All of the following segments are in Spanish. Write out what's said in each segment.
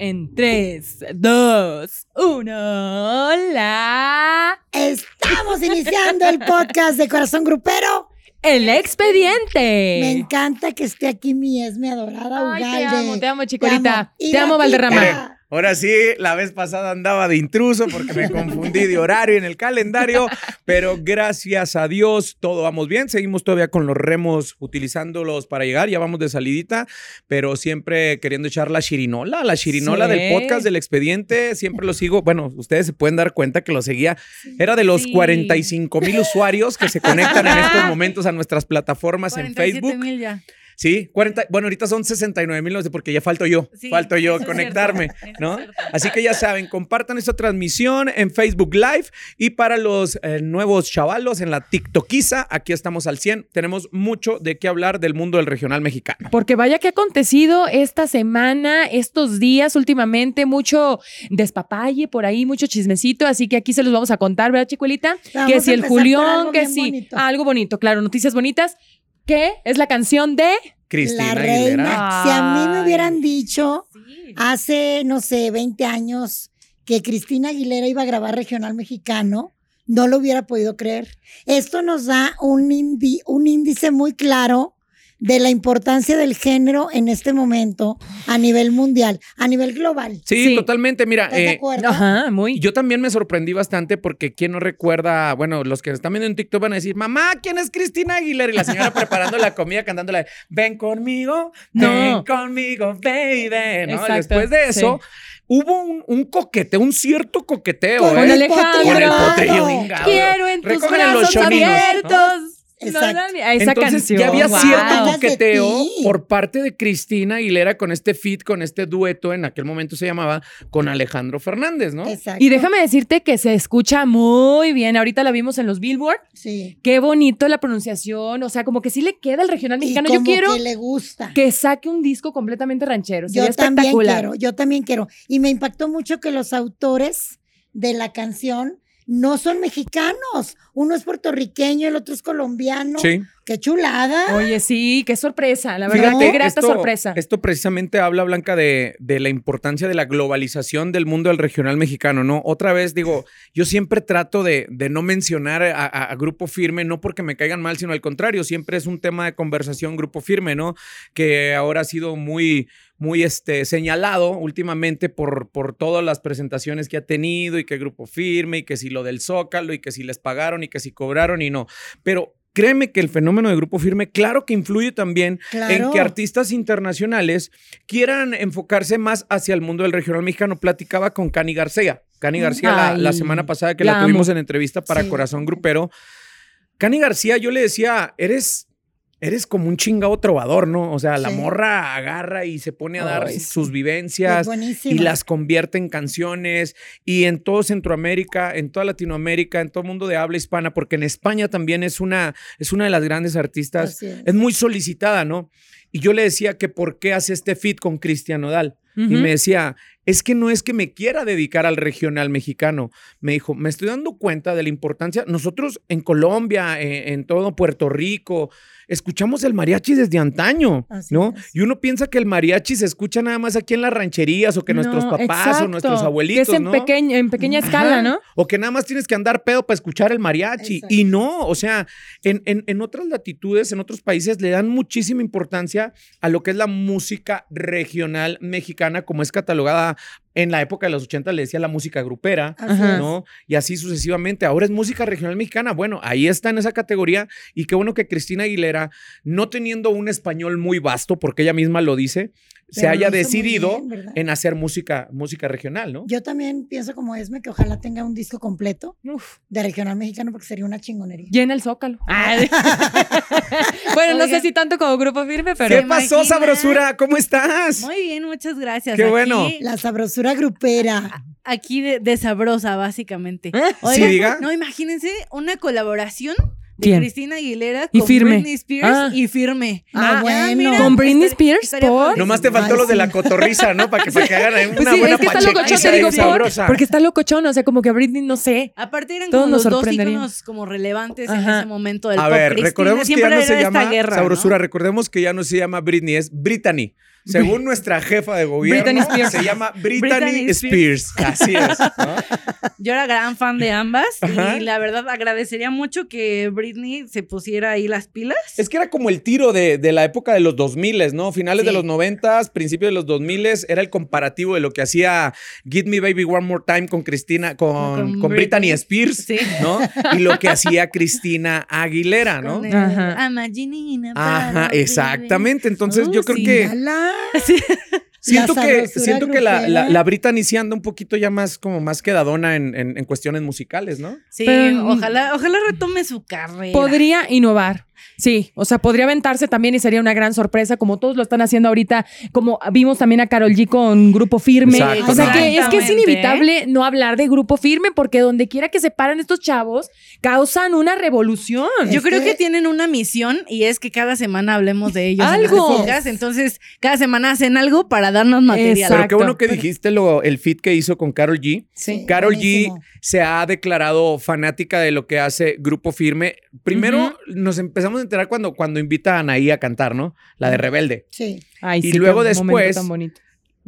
En 3, 2, 1. Hola. Estamos iniciando el podcast de Corazón Grupero. El expediente. Me encanta que esté aquí mi esme adorada Ay, Ugalde. te amo, te amo, chicolita. Y Te amo, Gatita. Valderrama. Ahora sí, la vez pasada andaba de intruso porque me confundí de horario en el calendario, pero gracias a Dios todo vamos bien. Seguimos todavía con los remos utilizándolos para llegar, ya vamos de salidita, pero siempre queriendo echar la chirinola, la chirinola Sí. del podcast del expediente. Siempre lo sigo. Bueno, ustedes se pueden dar cuenta que lo seguía. Era de los Sí. 45 mil usuarios que se conectan en estos momentos a nuestras plataformas en 47 Facebook. ya. Sí, 40, bueno, ahorita son 69 mil, no sé, porque ya falto yo, Sí, falto yo conectarme, cierto, ¿no? Así que ya saben, compartan esta transmisión en Facebook Live y para los eh, nuevos chavalos en la TikTokiza, aquí estamos al 100. Tenemos mucho de qué hablar del mundo del regional mexicano. Porque vaya que ha acontecido esta semana, estos días últimamente, mucho despapalle por ahí, mucho chismecito, así que aquí se los vamos a contar, ¿verdad, chicuelita? Vamos que si el Julián, que sí, bonito. Algo bonito, claro, noticias bonitas, que es la canción de... Cristina la Aguilera. reina. Si a mí me hubieran dicho Sí. hace, no sé, 20 años que Cristina Aguilera iba a grabar regional mexicano, no lo hubiera podido creer. Esto nos da un, indi- un índice muy claro de la importancia del género en este momento a nivel mundial, a nivel global. Sí, Sí. totalmente. Mira, ¿Estás de eh, acuerdo? Ajá, muy. Yo también me sorprendí bastante porque quién no recuerda, bueno, los que están viendo en TikTok van a decir, mamá, ¿quién es Cristina Aguilera? Y la señora preparando la comida, cantándola, ven conmigo, No. ven conmigo, baby. ¿no? Exacto, Después de eso, hubo un, un coqueteo, un cierto coqueteo, Con ¿eh? Alejandro. Con el potrillo. Quiero en tus Recogen brazos ¿no? Exacto. No, no, esa Entonces canción. ya había wow. cierto coqueteo por parte de Cristina Aguilera con este fit, con este dueto, en aquel momento se llamaba, con Alejandro Fernández, ¿no? Exacto. Y déjame decirte que se escucha muy bien. Ahorita la vimos en los Billboard. Sí. Qué bonito la pronunciación. O sea, como que sí le queda al regional Y mexicano. Yo como quiero que le gusta. que saque un disco completamente ranchero. Sería Yo también quiero, yo también quiero. Y me impactó mucho que los autores de la canción no son mexicanos. Uno es puertorriqueño, el otro es colombiano. Sí. Qué chulada. Oye, sí, qué sorpresa. La verdad, Fíjate, qué grata esto, sorpresa. Esto precisamente habla, Blanca, de, de la importancia de la globalización del mundo del regional mexicano, ¿no? Otra vez digo, yo siempre trato de, de no mencionar a, a- a Grupo Firme, no porque me caigan mal, sino al contrario, siempre es un tema de conversación Grupo Firme, ¿no? Que ahora ha sido muy, muy este, señalado últimamente por, por todas las presentaciones que ha tenido y que Grupo Firme y que si lo del Zócalo y que si les pagaron y que si cobraron y no. Pero créeme que el fenómeno de Grupo Firme, claro que influye también Claro. en que artistas internacionales quieran enfocarse más hacia el mundo del regional mexicano. Platicaba con Cani García. Cani García la, semana pasada que la la, tuvimos en entrevista para Sí. Corazón Grupero. Cani García, yo le decía, eres... Eres como un chingado trovador, ¿no? O sea, la morra agarra y se pone a dar Ay, sus vivencias y las convierte en canciones y en todo Centroamérica, en toda Latinoamérica, en todo el mundo de habla hispana, porque en España también es una, es una de las grandes artistas es. es muy solicitada, ¿no? Y yo le decía que por qué hace este fit con Cristian Nodal. Y me decía, es que no es que me quiera dedicar al regional mexicano. Me dijo, me estoy dando cuenta de la importancia. Nosotros en Colombia, en, en todo Puerto Rico, escuchamos el mariachi desde antaño, Así ¿no? es. Y uno piensa que el mariachi se escucha nada más aquí en las rancherías o que nuestros papás o nuestros Que abuelitos, es en, ¿no? pequeña, en pequeña escala. ¿no? O que nada más tienes que andar pedo para escuchar el mariachi. Exacto. Y no, o sea, en, en- en otras latitudes, en otros países, le dan muchísima importancia a lo que es la música regional mexicana, como es catalogada en la época de los 80, le decía la música grupera. Así Ajá. es. ¿no? Y así sucesivamente. Ahora es música regional mexicana. Bueno, ahí está en esa categoría. Y qué bueno que Cristina Aguilera, no teniendo un español muy vasto, porque ella misma lo dice, se Pero haya hizo muy decidido bien, en hacer música, música regional, ¿no? Yo también pienso como Esme que ojalá tenga un disco completo Uf, de regional mexicano porque sería una chingonería. llena el zócalo. Ay. bueno, no sé si tanto como grupo firme, ¿Qué pero. pasó, imagina? sabrosura? ¿Cómo estás? Muy bien, muchas gracias. Qué Aquí- bueno. La sabrosura grupera. Aquí de, de sabrosa, básicamente. ¿Eh? Sí, diga. No, imagínense una colaboración de ¿Quién? Cristina Aguilera Y Firme. Britney Spears Ah. y Firme. Ah, bueno. ¿Con Britney estaría- Spears? estaría ¿Por? Nomás te faltó Ay, lo de la cotorriza, ¿no? Para que, para que hagan ahí una Pues sí, buena es que está locochón, te digo, por, porque está locochón, o sea, como que a Britney, no sé. Aparte eran Todos como los dos íconos como relevantes en ese momento del A pop. ver, Cristina recordemos que ya siempre no se llama guerra, ¿no? Sabrosura, recordemos que ya no se llama Britney, es Brittany. Según nuestra jefa de gobierno, Britney Spears. se llama Brittany, Britney Spears. Así es. ¿no? Yo era gran fan de ambas Ajá. y la verdad agradecería mucho que Britney se pusiera ahí las pilas. Es que era como el tiro de, de la época de los 2000, ¿no? Finales de los 90, principios de los 2000 era el comparativo de lo que hacía Give Me Baby One More Time con Cristina, con, Con Britney. Spears, Sí. ¿no? Y lo que hacía Cristina Aguilera, ¿no? Con el Ajá. Exactamente. Entonces Oh, yo creo sí. que Ala. siento que siento que la, la, la Britney sí anda un poquito ya más como más quedadona en, en- en cuestiones musicales, ¿no? Sí, Pero, ojalá, ojalá retome su carrera. Podría innovar. Sí, o sea, podría aventarse también y sería una gran sorpresa, como todos lo están haciendo ahorita, como vimos también a Carol G con Grupo Firme. Exacto, o sea, que es que es inevitable no hablar de Grupo Firme porque donde quiera que se paran estos chavos, causan una revolución. Yo creo que- que tienen una misión y es que cada semana hablemos de ellos. en Algo. podcast. Entonces, cada semana hacen algo para darnos material. Exacto. Pero qué bueno que dijiste lo, el fit que hizo con Carol G. Sí. Carol buenísimo. G se ha declarado fanática de lo que hace Grupo Firme. Primero nos empezamos a enterar cuando, cuando invita a Anaí a cantar, ¿no? La de Rebelde. Sí. Ay, Y sí, luego después- tan bonito.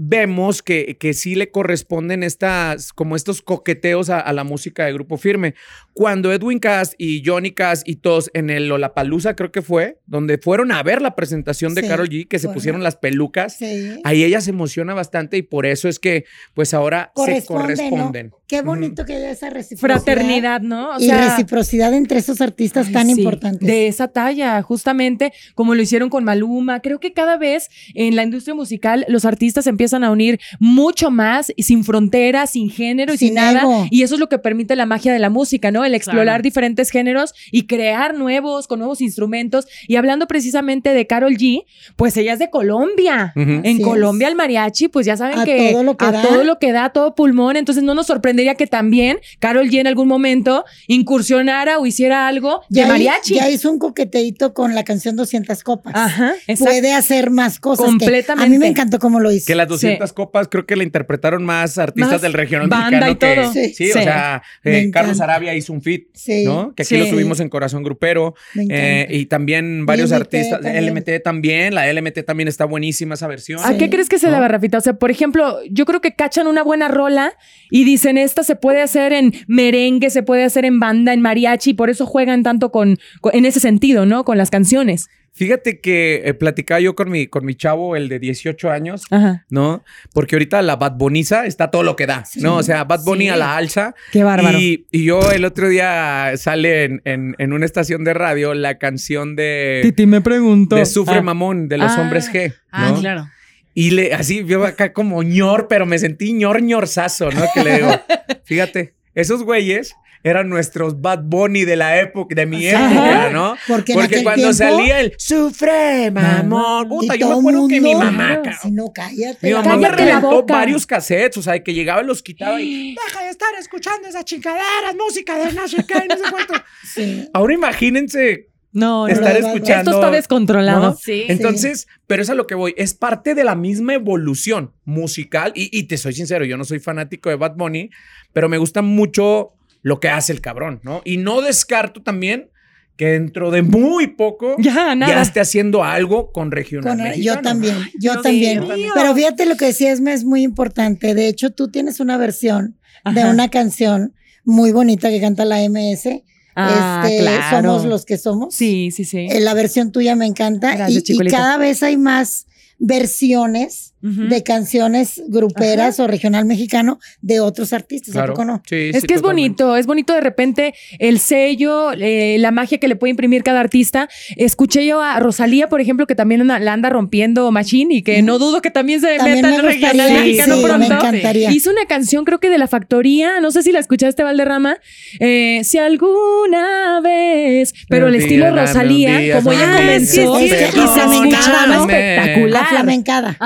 Vemos que, que sí le corresponden estas, como estos coqueteos a, a la música de Grupo Firme. Cuando Edwin Cass y Johnny Cass y todos en el Lollapalooza, creo que fue, donde fueron a ver la presentación de Sí, Carol G, que se pusieron las pelucas. Sí. Ahí ella se emociona bastante y por eso es que, pues ahora se Corresponde, ¿no? Qué bonito que haya esa reciprocidad. Fraternidad, ¿no? O y sea, reciprocidad entre esos artistas Ay, tan sí, importantes. De esa talla, justamente como lo hicieron con Maluma. Creo que cada vez en la industria musical los artistas se empiezan a unir mucho más, y sin fronteras, sin género y sin, Sin nada. ego. Y eso es lo que permite la magia de la música, ¿no? El explorar Claro. diferentes géneros y crear nuevos con nuevos instrumentos. Y hablando precisamente de Carol G, pues ella es de Colombia. En Así Colombia es. el mariachi, pues ya saben A que todo lo que a da. todo lo que da, todo pulmón. Entonces no nos sorprendería que también Carol G en algún momento incursionara o hiciera algo de ya, hi- mariachi. ya hizo un coqueteito con la canción 200 copas. Ajá, exacto. Puede hacer más cosas. que- Completamente. a mí me encantó cómo lo hizo. Que las 200 copas creo que la interpretaron más artistas Más del regional banda mexicano y que- todo. Sí, Sí. o sea, eh, Carlos. Arabia hizo un fit, Sí. ¿no? Que aquí Sí. lo tuvimos en Corazón Grupero. Me encanta. eh, y también varios LMT artistas. también. LMT también, la LMT también está buenísima esa versión. ¿A qué crees que se ¿No? debe, Rafita? O sea, por ejemplo, yo creo que cachan una buena rola y dicen, esta se puede hacer en merengue, se puede hacer en banda, en mariachi, y por eso juegan tanto con, con- en ese sentido, ¿no? Con las canciones. Fíjate que eh, platicaba yo con mi, con mi chavo, el de 18 años, Ajá. ¿no? Porque ahorita la Bad Boniza está todo lo que da, ¿no? O sea, Bad Bunny Sí. a la alza. Qué bárbaro. Y, y yo el otro día sale en, en- en una estación de radio la canción de, me preguntó. de Sufre Ah. Mamón, de los Ah. hombres G. Ah, ¿no? claro. Y le, así veo acá como ñor, pero me sentí ñor ñorzazo, ¿no? Que le digo, fíjate, esos güeyes eran nuestros Bad Bunny de la época, de mi Ajá. época, ¿no? Porque, cuando tiempo- salía el Sufre Mamón, puta, yo me acuerdo que mi mamá, cabrón, Si no, cállate. mi mamá me Cállate reventó varios cassettes, o sea, que llegaba y los quitaba y deja de estar escuchando esas chingaderas, música de no sé qué, no sé cuánto. Sí. Ahora imagínense No, no. estar no, no. escuchando. Esto está descontrolado. ¿no? Sí. Entonces, pero es a lo que voy. Es parte de la misma evolución musical. Y, y te soy sincero, yo no soy fanático de Bad Bunny, pero me gusta mucho lo que hace el cabrón, ¿no? Y no descarto también que dentro de muy poco Ya, nada. ya esté haciendo algo con regional. Con- mexicano, yo también, yo Dios también. mío. Pero fíjate lo que decía Esme es muy importante. De hecho, tú tienes una versión de una canción muy bonita que canta la MS. Ah, Este, claro. Somos los que somos. Sí, sí, sí. Eh, La versión tuya me encanta. Gracias, y, cada vez hay más versiones De canciones gruperas o regional mexicano de otros artistas. ¿A Claro. poco no? Sí, Es sí, que es bonito, es bonito de repente el sello, eh, la magia que le puede imprimir cada artista. Escuché yo a Rosalía, por ejemplo, que también anda- la anda rompiendo Machine y que no dudo que también se También meta me en el regional gustaría, mexicano sí, me pronto. encantaría. Hizo una canción, creo que de la factoría, no sé si la escuchaste, Valderrama, eh, si alguna vez, pero el estilo un Rosalía, día, como ella comenzó, sí, y sí, se escuchaba espectacular. Aflamencada.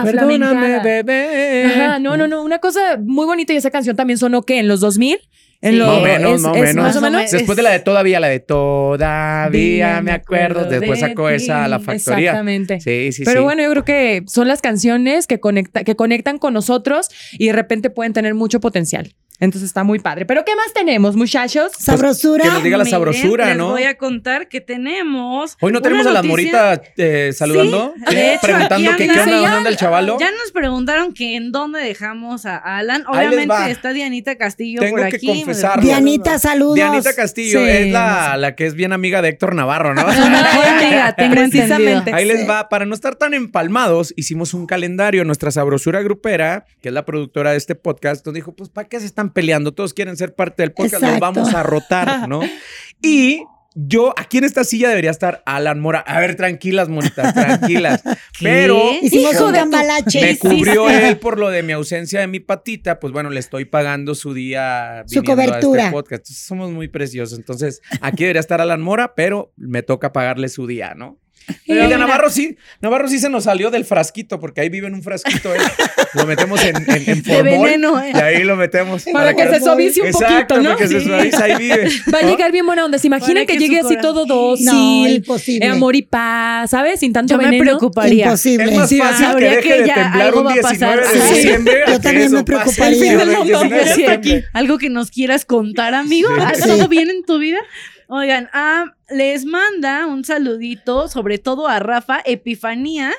Perdóname, bebé. Ajá, no, no, no, una cosa muy bonita y esa canción también sonó que en los 2000 En Sí. lo- Más o menos, es- más o es menos. más o menos. Es- Después de la de todavía, la de todavía me acuerdo. Después de sacó esa a la factoría. Exactamente. Sí, sí, Pero sí. bueno, yo creo que son las canciones que, conecta, que conectan con nosotros y de repente pueden tener mucho potencial. Entonces está muy padre. Pero ¿qué más tenemos, muchachos? Sabrosura. que nos diga la Miren, sabrosura, les ¿no? voy a contar que tenemos. Hoy no tenemos a las noticia- moritas eh, saludando, Sí, de hecho, preguntando que qué onda, dónde ya- anda el chavalo. Ya nos preguntaron que en dónde dejamos a Alan. Les Obviamente está Dianita Castillo Tengo por que aquí. confesarlo. Dianita, saludos. Dianita Castillo Sí, es la, la que es bien amiga de Héctor Navarro, ¿no? Mejor amiga, tengo Precisamente. Ahí les va, para no estar tan empalmados, hicimos un calendario. Nuestra sabrosura grupera, que es la productora de este podcast, nos dijo: Pues, ¿para qué se están peleando? Todos quieren ser parte del podcast, los Exacto. vamos a rotar, ¿no? Y yo, aquí en esta silla debería estar Alan Mora. A ver, tranquilas, monitas, tranquilas. Pero Hijo de cambalache. me cubrió él por lo de mi ausencia de mi patita, pues bueno, le estoy pagando su día Su a cobertura. este podcast. Entonces, somos muy preciosos. Entonces, aquí debería estar Alan Mora, pero me toca pagarle su día, ¿no? Y de Navarro sí, Navarro sí se nos salió del frasquito, porque ahí vive en un frasquito él. Lo metemos en, en, en De formol, veneno, ¿eh? y ahí lo metemos. Para que se suavice un Exacto, poquito, ¿no? para que se Sí. suavice, ahí vive. Va a ¿no? llegar bien buena onda. ¿Se imaginan Para que, que llegue así todo No, dócil? imposible. eh, amor y paz, ¿sabes? Sin tanto Yo me veneno. preocuparía. Imposible. Es más Sí, fácil que deje que de ya temblar algo un va a 19 pasar. de Sí. diciembre. Yo que también me preocuparía. el El fin del 19 mundo, de sí, septiembre. Algo que nos quieras contar, amigo. Sí. ¿Ah, Sí. ¿Todo bien en tu vida? Oigan, ah, les manda un saludito, sobre todo a Rafa Epifanía.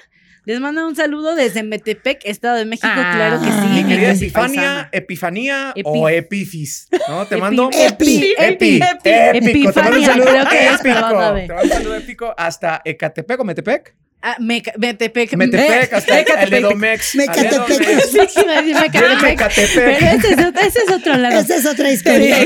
Les manda un saludo desde Metepec, Estado de México, Ah. claro que sí. Mi querida Epifania. Epifanía Epi- o Epifis, ¿no? Te Epi- mando Epi, Epi, Epi, épico. Te mando un Epifania, saludo creo que es, épico. pero van a ver. Te mando un saludo épico hasta Ecatepec o Metepec. Ah, Meca- Metepec. Metepec, hasta Ecatepec. el de Domex. Mecatepec. Sí. Pero ese es, otro- ese es otro lado. Esa es otra historia.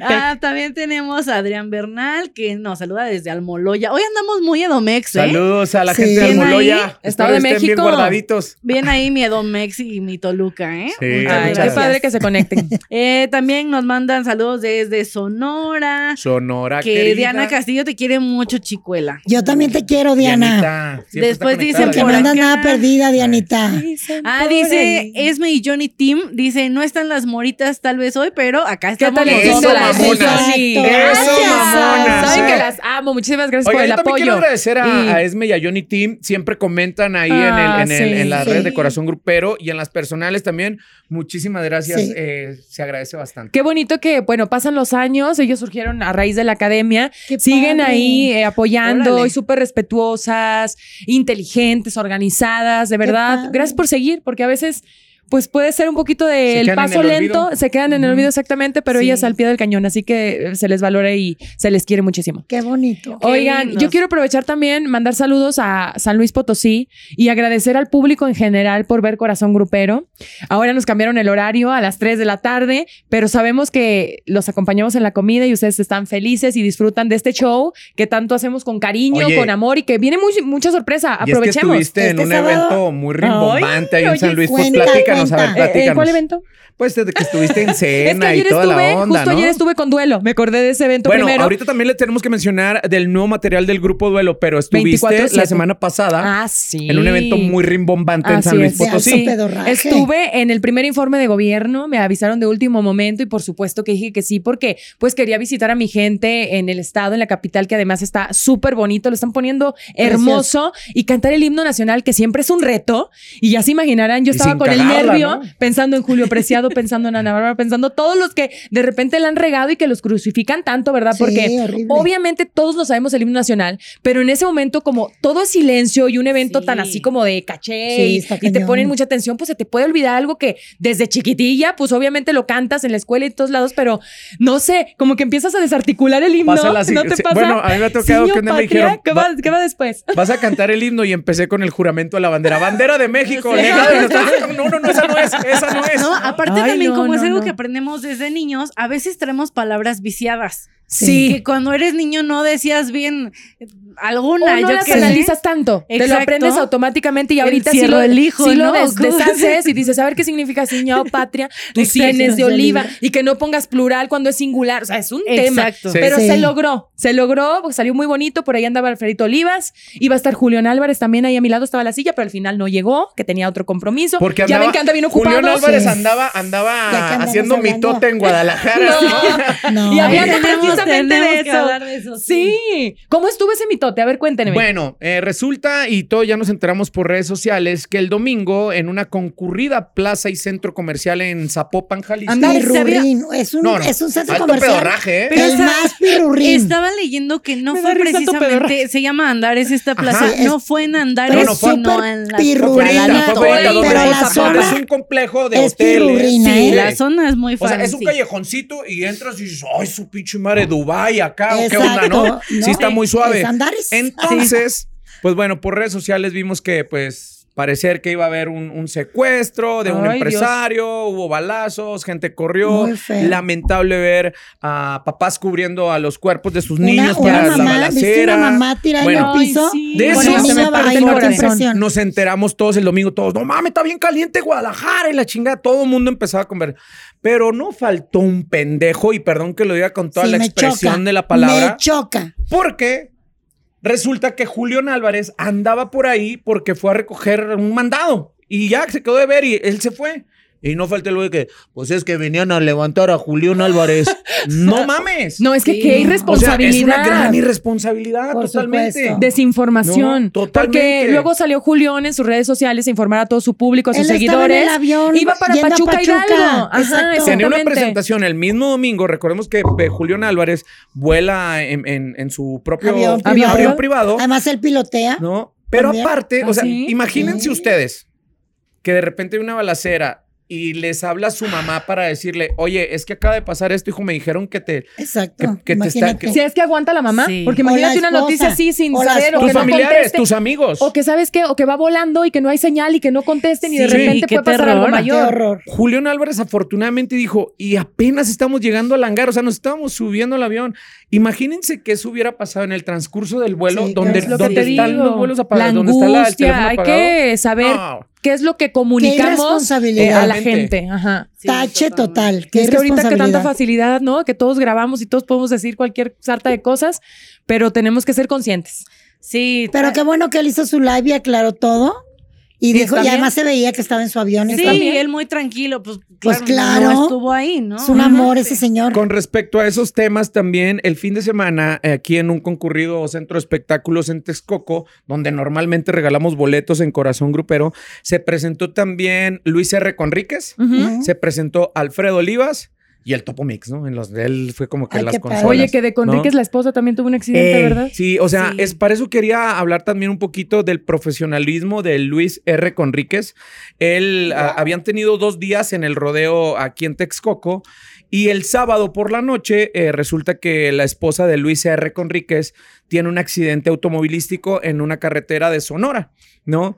Ah, también tenemos a Adrián Bernal, que nos saluda desde Almoloya. Hoy andamos muy Edomex, ¿eh? Saludos a la Sí. gente de Almoloya. Estado de estén bien México. guardaditos. Bien ahí mi Edomex y mi Toluca, ¿eh? Sí, Muchas Ay, qué padre que se conecten. Eh, también nos mandan saludos desde Sonora. Sonora, Que querida. Diana Castillo te quiere mucho, chicuela. Yo también te quiero, Diana. Dianita, siempre Después está dicen por no acá. nada perdida, Dianita. Ah, dice Esme y Johnny Team. Dice, no están las moritas tal vez hoy, pero acá ¿Qué estamos nosotras. Eso, mamonas. Saben Sí. que las amo. Muchísimas gracias Oiga, por el yo también quiero apoyo. agradecer a, Y- a Esme y a Johnny Team. Siempre comentan ahí Ah, en, el, en, el- sí, en las sí. redes de Corazón Grupero y en las personales también. Muchísimas gracias. Sí. eh, se agradece bastante. Qué bonito que, bueno, pasan los años, ellos surgieron a raíz de la academia, Qué siguen padre. ahí eh, apoyando Órale. y súper respetuosas, inteligentes, organizadas, de verdad. Gracias por seguir, porque a veces, pues puede ser un poquito del en paso el lento, olvido. se quedan en el olvido exactamente, pero Sí. ellas al pie del cañón, así que eh, se les valora y se les quiere muchísimo. Qué bonito. Oigan, yo quiero aprovechar también, mandar saludos a San Luis Potosí y agradecer al público en general por ver Corazón Grupero. Ahora nos cambiaron el horario a las 3 de la tarde, pero sabemos que los acompañamos en la comida y ustedes están felices y disfrutan de este show que tanto hacemos con cariño, Oye. con amor y que viene muy- mucha sorpresa. Y es que Aprovechemos. estuviste en Este un sábado- evento muy rimbombante ahí en San Luis. Pues a ver. Eh, eh, platícanos. ¿Cuál evento? Pues desde que estuviste en Es que cena ayer y toda estuve, la onda, justo ¿no? ayer estuve con Duelo. Me acordé de ese evento Bueno, primero. ahorita también le tenemos que mencionar del nuevo material del grupo Duelo, pero estuviste 24/7. la semana pasada Ah, sí. en un evento muy rimbombante en San Luis es. Potosí. Estuve en el primer informe de gobierno, me avisaron de último momento y por supuesto que dije que sí porque pues quería visitar a mi gente en el estado, en la capital, que además está súper bonito, lo están poniendo hermoso y cantar el himno nacional que siempre es un reto y ya se imaginarán, yo Y estaba con el cagarla, ¿no? pensando en Julio Preciado, pensando en Ana Bárbara, pensando todos los que de repente la han regado y que los crucifican tanto, ¿verdad? Sí, Porque horrible. obviamente todos lo sabemos el himno nacional, pero en ese momento como todo es silencio y un evento Sí. tan así como de caché Sí, y- te ponen mucha atención, pues se te puede olvidar algo que desde chiquitilla, pues obviamente lo cantas en la escuela y en todos lados, pero no sé, como que empiezas a desarticular el himno. Pasa la ¿No te sí, pasa? bueno, a mí me ha tocado que día me dijeron, ¿qué va, qué va después? Vas a cantar el himno y empecé con el juramento de la bandera. Bandera de México. Sí. No, no, no, esa no es, esa no es. No, aparte Ay, también no, como es algo no. que aprendemos desde niños, a veces traemos palabras viciadas. Sí. Que cuando eres niño no decías bien eh, alguna, o no yo las sé. analizas tanto. Te lo Exacto. aprendes automáticamente y El ahorita sí lo, del hijo, sí lo des- deshaces y dices, a ver qué significa ciñao patria, tus Exacto. sienes de oliva y que no pongas plural cuando es singular. O sea, es un tema. Exacto. Sí. Pero Sí. se logró, se logró, porque salió muy bonito. Por ahí andaba Alfredito Olivas, iba a estar Julián Álvarez también ahí a mi lado, estaba la silla, pero al final no llegó, que tenía otro compromiso. Porque ya ven que anda bien ocupado. Julián Álvarez Sí. andaba, andaba haciendo hablando. mitote en Guadalajara. ¿no? No. Y Ay, de que eso. hablar de eso, Sí. ¿Cómo estuvo ese mitote? A ver, cuéntenme. Bueno, eh, resulta, y todo ya nos enteramos por redes sociales, que el domingo en una concurrida plaza y centro comercial en Zapopan, Jalisco. Anda, se había- Pirurrín. Es un, No, no, es un centro alto comercial. pedorraje, ¿eh? Pero el más pirurrín. Estaba leyendo que no Me fue precisamente, se llama Andares esta plaza, Ajá. no fue en Andares, Pero no, fue- sino en la Fue pero zona es un complejo de es hoteles. pirurrina, Sí, ¿eh? la zona es muy O sea, es un callejoncito y entras y dices, ay, su pinche madre, Dubai acá, o qué onda. ¿no? No, Sí está muy suave. Entonces, pues bueno, por redes sociales vimos que, pues, parecer que iba a haber un, un secuestro de un Ay, empresario, hubo balazos, gente corrió. Lamentable ver a papás cubriendo a los cuerpos de sus Una, niños una para la mamá, ¿viste balacera. una mamá tirada Bueno, en el piso? Sí. De eso se me parte el corazón. impresión. Nos enteramos todos el domingo, todos, no mames, está bien caliente Guadalajara y la chingada. Todo el mundo empezaba a comer. Pero no faltó un pendejo, y perdón que lo diga con toda Sí, la expresión choca, de la palabra, Me choca. porque resulta que Julián Álvarez andaba por ahí porque fue a recoger un mandado y ya se quedó de ver y él se fue. Y no falta lo de que, pues es que venían a levantar a Julián Álvarez. no mames. No, es que Sí. qué O sea, irresponsabilidad. es una gran irresponsabilidad Por totalmente. supuesto. Desinformación. No, totalmente. Porque luego salió Julián en sus redes sociales a informar a todo su público, a sus Él estaba en seguidores. el avión Iba para Pachuca, Pachuca. Hidalgo. Ajá, Exacto. Tenía una presentación el mismo domingo. Recordemos que eh, Julián Álvarez vuela en, en- en su propio Avión avión, privado. privado, Además, él pilotea. ¿no? Pero También. aparte, o ¿Ah, sea, sí? imagínense Sí. ustedes que de repente hay una balacera y les habla su mamá para decirle, oye, es que acaba de pasar esto, hijo, me dijeron que te... Exacto. Que- que te está- Imagínate. que- Si es que aguanta la mamá, Sí. porque imagínate una noticia así sin O saber o Tus que familiares, tus amigos. O que sabes qué, o que va volando y que no hay señal y que no contesten y de Sí, repente qué puede pasar terror. algo mayor. Julián Álvarez afortunadamente dijo, y apenas estamos llegando al hangar, o sea, nos estábamos subiendo al avión. Imagínense que eso hubiera pasado en el transcurso del vuelo, Sí, donde, es lo que donde te están digo. los vuelos La apagados, donde está la, el angustia, hay que saber No. Qué es lo que comunicamos eh, a la gente. Ajá. Sí, Tache total. Qué es que ahorita que tanta facilidad, ¿no? Que todos grabamos y todos podemos decir cualquier sarta de cosas, pero tenemos que ser conscientes. Sí, Pero qué bueno que él hizo su live y aclaró todo. Y Sí, dijo, y además se veía que estaba en su avión. y sí, bien. él muy tranquilo, pues claro, Pues claro. no estuvo ahí, ¿no? Es un amor ese señor. Con respecto a esos temas también, el fin de semana, eh, aquí en un concurrido centro de espectáculos en Texcoco, donde normalmente regalamos boletos en Corazón Grupero, se presentó también Luis R. Conríquez, se presentó Alfredo Olivas y el Topo Mix, ¿no? En los de él fue como que Ay, las consolas. Oye, que de Conríquez ¿no? la esposa también tuvo un accidente, Eh, ¿verdad? Sí, o sea, Sí. es para eso quería hablar también un poquito del profesionalismo de Luis R. Conríquez. Él ah, habían tenido dos días en el rodeo aquí en Texcoco y el sábado por la noche eh, resulta que la esposa de Luis R. Conríquez tiene un accidente automovilístico en una carretera de Sonora, ¿no?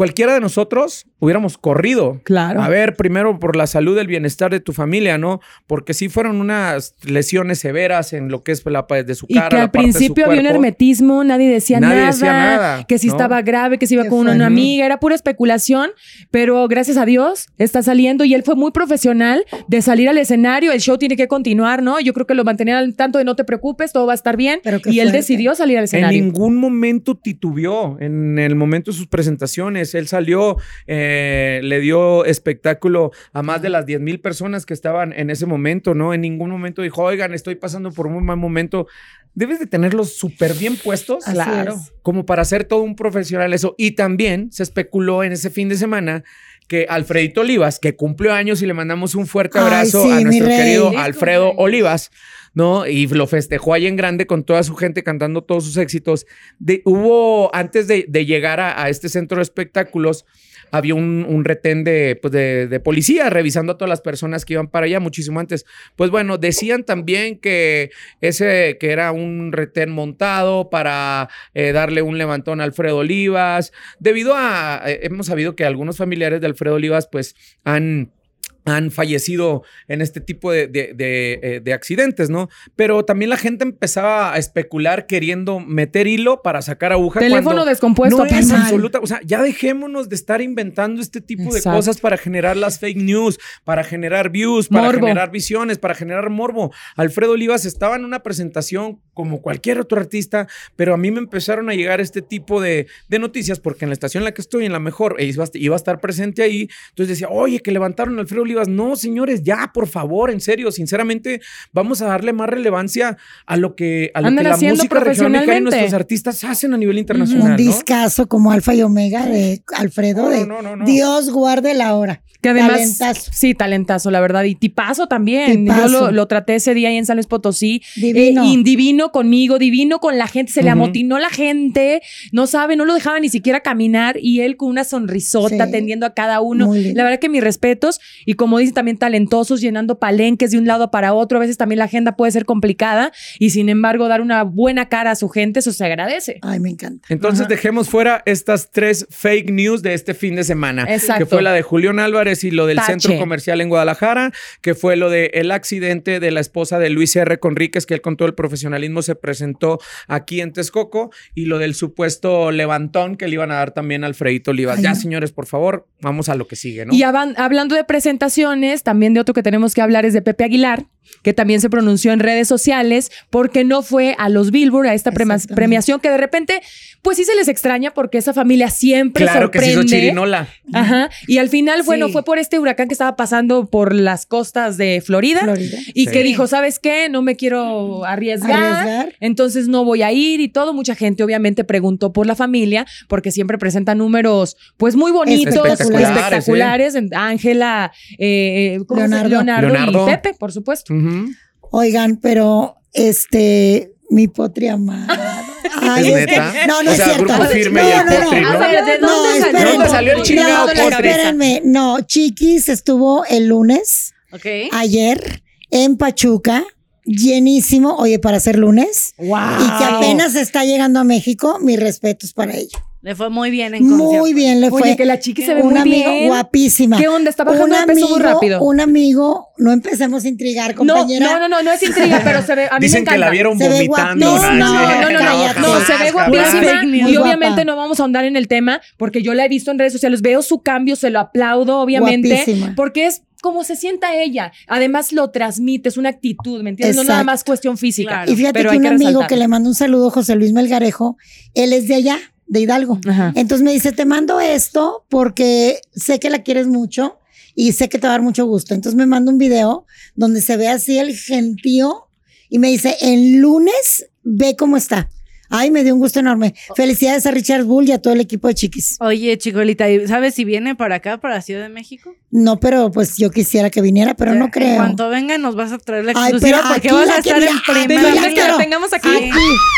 Cualquiera de nosotros hubiéramos corrido. Claro. A ver, primero por la salud, el bienestar de tu familia, ¿no? Porque sí fueron unas lesiones severas en lo que es la de su Y cara. que la al parte de su principio había un hermetismo, nadie decía, Nadie nada, decía nada, que si ¿no? estaba grave, que si iba con una amiga, era pura especulación, pero gracias a Dios está saliendo y él fue muy profesional de salir al escenario, el show tiene que continuar, ¿no? Yo creo que lo mantenía al tanto de no te preocupes, todo va a estar bien Pero y él fuerte. decidió salir al En escenario. ningún momento titubeó. En el momento de sus presentaciones, él salió, eh, le dio espectáculo a más de las 10 mil personas que estaban en ese momento, ¿no? En ningún momento dijo, oigan, estoy pasando por un muy mal momento. Debes de tenerlos súper bien puestos. Así Claro. es. como para ser todo un profesional eso. Y también se especuló en ese fin de semana que Alfredito Olivas, que cumplió años y le mandamos un fuerte Ay, abrazo sí, a nuestro rey. querido Alfredo. Olivas, ¿no? Y lo festejó ahí en grande con toda su gente cantando todos sus éxitos. De- hubo, antes de, de llegar a, a este centro de espectáculos, había un, un retén de, pues de, de policía revisando a todas las personas que iban para allá muchísimo antes. Pues bueno, decían también que ese que era un retén montado para eh, darle un levantón a Alfredo Olivas. Debido a, eh, hemos sabido que algunos familiares de Alfredo Olivas pues han han fallecido en este tipo de, de- de, eh, de accidentes, ¿no? Pero también la gente empezaba a especular queriendo meter hilo para sacar aguja. Teléfono descompuesto. No es absoluta. O sea, ya dejémonos de estar inventando este tipo de cosas para generar las fake news, para generar views, para Morbo. generar visiones, para generar morbo. Alfredo Olivas estaba en una presentación como cualquier otro artista, pero a mí me empezaron a llegar este tipo de, de noticias porque en la estación en la que estoy, en la mejor, e iba, a- iba a estar presente ahí. Entonces decía, oye, que levantaron a Alfredo Olivas. No, señores, ya, por favor, en serio, sinceramente, vamos a darle más relevancia a lo que, a lo Andan que la música regional y nuestros artistas hacen a nivel Un internacional. ¿no? discazo como Alfa y Omega de Alfredo. No, de no, no, no. Dios guarde la hora. Que además, Talentazo. sí, talentazo, la verdad. Y tipazo también. Tipazo. Yo lo, lo traté ese día ahí en San Luis Potosí. Divino. Eh, y divino conmigo, divino con la gente. Se le amotinó la gente. No sabe, no lo dejaba ni siquiera caminar. Y él con una sonrisota Sí. atendiendo a cada uno. La verdad que mis respetos. Y como dicen también talentosos, llenando palenques de un lado para otro. A veces también la agenda puede ser complicada. Y sin embargo, dar una buena cara a su gente, eso se agradece. Ay, me encanta. Entonces Ajá. dejemos fuera estas tres fake news de este fin de semana. Exacto. Que fue la de Julián Álvarez y lo del Tache. centro comercial en Guadalajara, que fue lo del el accidente de la esposa de Luis R. Conríquez, que él con todo el profesionalismo se presentó aquí en Texcoco, y lo del supuesto levantón que le iban a dar también a Alfredito Olivas. Ay, ya, no. señores, por favor, vamos a lo que sigue, ¿no? Y hablando de también de otro que tenemos que hablar es de Pepe Aguilar, que también se pronunció en redes sociales porque no fue a los Billboard, a esta premiación que de repente, pues sí se les extraña porque esa familia siempre claro que se sorprende. hizo chirinola. Ajá. Y al final, bueno, Sí. fue por este huracán que estaba pasando por las costas de Florida. Florida. Y Sí. que dijo, ¿sabes qué? No me quiero arriesgar, Arriesgar. entonces no voy a ir y todo. Mucha gente obviamente preguntó por la familia porque siempre presenta números pues muy bonitos, Espectaculares. En- Ángela, eh, ¿cómo se- Leonardo. Leonardo, Leonardo. y Pepe, por supuesto. Ujú. Oigan, pero este, mi potri amado. Ay, ¿Es es que- neta? no, no O es sea, cierto. Grupo Firme y no, el no, no. Potri, ¿no? A ver, ¿de No, dónde salió? espérenme. ¿De dónde salió el chingado No, Potri? Espérenme, no, Chiquis estuvo el lunes, Ok. ayer, en Pachuca, llenísimo, oye, para ser lunes, ¡Wow! y que apenas está llegando a México, mis respetos para ella. Le fue muy bien en concierto. Muy bien le fue. Oye, que la chiqui se ve un muy amigo bien. guapísima. ¿Qué onda? Está bajando un de peso muy rápido. Un amigo, no empecemos a intrigar, No, compañera. no, no, no, no es intriga, pero se ve, a mí Dicen me que encanta. la vieron Se ve vomitando. No, no, no, no, cállate. no, se ve guapísima y obviamente guapa. no vamos a ahondar en el tema porque yo la he visto en redes sociales, veo su cambio, se lo aplaudo obviamente Guapísima. porque es como se sienta ella. Además lo transmite, es una actitud, ¿me entiendes? No Exacto. nada más cuestión física. Claro. Y fíjate pero que un amigo que le mando un saludo, José Luis Melgarejo, él es de allá, de Hidalgo. Ajá. Entonces me dice, te mando esto porque sé que la quieres mucho y sé que te va a dar mucho gusto. Entonces me manda un video donde se ve así el gentío y me dice, el lunes ve cómo está. Ay, me dio un gusto enorme. Felicidades a Richard Bull y a todo el equipo de Chiquis. Oye, Chicolita, ¿y ¿sabes si viene para acá, para Ciudad de México? No, pero pues yo quisiera que viniera, pero no En creo. cuanto venga, nos vas a traer la Ay, exclusiva pero porque aquí vas la a estar que- en mira, ¿Te primera ya imaginas que quiero. la tengamos aquí? Aquí,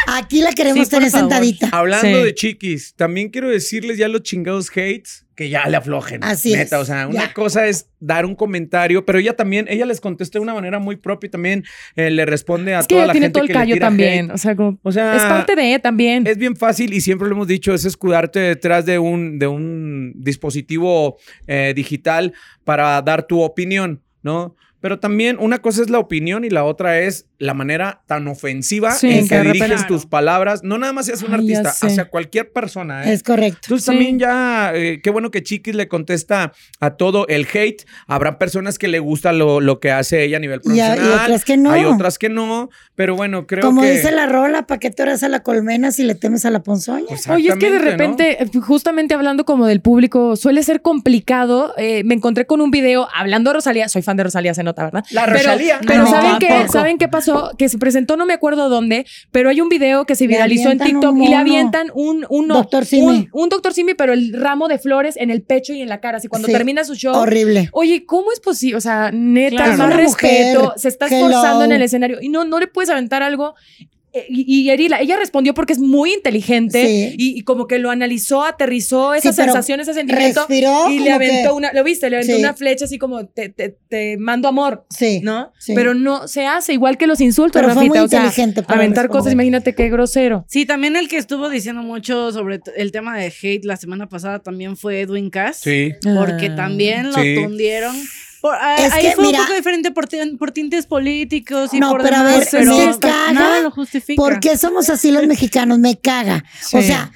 aquí la queremos Sí, tener sentadita. Hablando Sí. de chiquis, también quiero decirles ya los chingados hates que ya le aflojen. Así Neta, es, o sea, una ya. cosa es dar un comentario, pero ella también, ella les contestó de una manera muy propia y también eh, le responde a Es que toda ella la tiene gente todo el que le callo tira también, hate. o sea, como- O sea, es parte de también. es bien fácil y siempre lo hemos dicho, es escudarte detrás de un, de un dispositivo eh, digital para dar tu opinión, ¿no? Pero también una cosa es la opinión y la otra es la manera tan ofensiva Sí, en que diriges repente- tus palabras, no nada más hacia un Ay, artista, hacia cualquier persona. ¿eh? Es correcto. Entonces Sí. también ya, eh, qué bueno que Chiquis le contesta a todo el hate. Habrá personas que le gusta lo, lo que hace ella a nivel Y, a- y profesional. otras que no. Hay otras que no, pero bueno, creo Como que... dice la rola, ¿para qué te oras a la colmena si le temes a la ponzoña? Oye, es que de repente, eh, justamente hablando como del público, suele ser complicado. Eh, me encontré con un video hablando de Rosalía. Soy fan de Rosalía, se nota, ¿verdad? La Pero- Rosalía. Pero, No, ¿saben, qué. ¿saben qué pasó? Que se presentó, no me acuerdo dónde, pero hay un video que se viralizó en TikTok y le avientan un, un, Doctor Simi. un, un doctor Simi, pero el ramo de flores en el pecho y en la cara. Así cuando Sí, termina su show. Horrible. Oye, ¿cómo es posible? O sea, neta, Claro. más respeto, mujer. se está Hello. esforzando en el escenario y no, no le puedes aventar algo. Eh, Y, y herirla. Ella respondió porque es muy inteligente Sí. y, y como que lo analizó, aterrizó esas pero sensaciones, ese sentimiento Respiró. y le aventó que- una, ¿lo viste? Le aventó Sí. una flecha así como te, te, te mando amor, Sí. ¿no? Sí. Pero no se hace igual que los insultos, Pero fue Rafita, muy o sea, inteligente para aventar responder. cosas, imagínate qué grosero. Sí, también el que estuvo diciendo mucho sobre el tema de hate la semana pasada también fue Edwin Cass. Sí. Porque Ah. también lo Sí. tundieron Por- ah, Es ahí que, fue mira- un poco diferente por, por tintes políticos y No, por pero a ver, pero me caga nada lo justifica. ¿Por qué somos así los mexicanos? Me caga. O sea,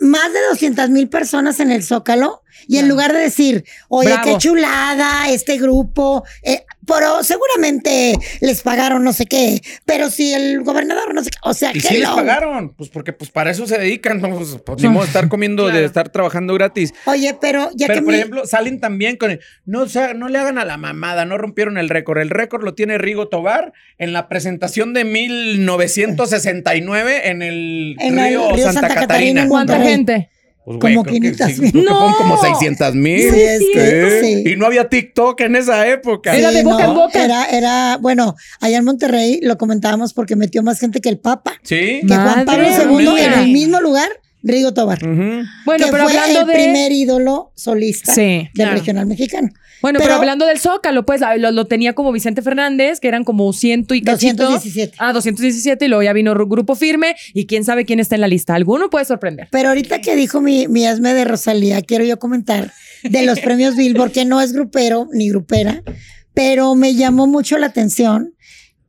más de 200 mil personas en el Zócalo y en lugar de decir, oye, Bravo. qué chulada este grupo, eh, pero seguramente les pagaron no sé qué, pero si el gobernador no sé qué, o sea, Y sí les hello. pagaron, pues porque pues para eso se dedican, no, pues, pues, ni modo de estar comiendo, de estar trabajando gratis. Oye, pero ya Pero que por mi- ejemplo, salen también con el, no, o sea, no le hagan a la mamada, no rompieron el récord. El récord lo tiene Rigo Tobar en la presentación de 1969 en el En el río, río Santa, Santa Catarina, ¿Cuánta gente? Pues, Como que 500 sí, mil. que fueron como ¡No! 600 mil. Sí, es que- sí. Y no había TikTok en esa época. Era de Sí, boca en boca. Era, era, bueno, allá en Monterrey lo comentábamos porque metió más gente que el Papa. Sí. Que Juan Pablo II mía. en el mismo lugar, Rigo Tobar. Bueno, que pero fue hablando el de. primer ídolo solista Sí. del claro. regional mexicano. Bueno, pero, Pero- hablando del Zócalo, pues lo, lo tenía como Vicente Fernández, que eran como ciento y cachito. 217. Ah, 217 y luego ya vino Ru- Grupo Firme y quién sabe quién está en la lista. Alguno puede sorprender. Pero ahorita que dijo mi, mi Esme de Rosalía, quiero yo comentar de los premios Billboard, que no es grupero ni grupera, pero me llamó mucho la atención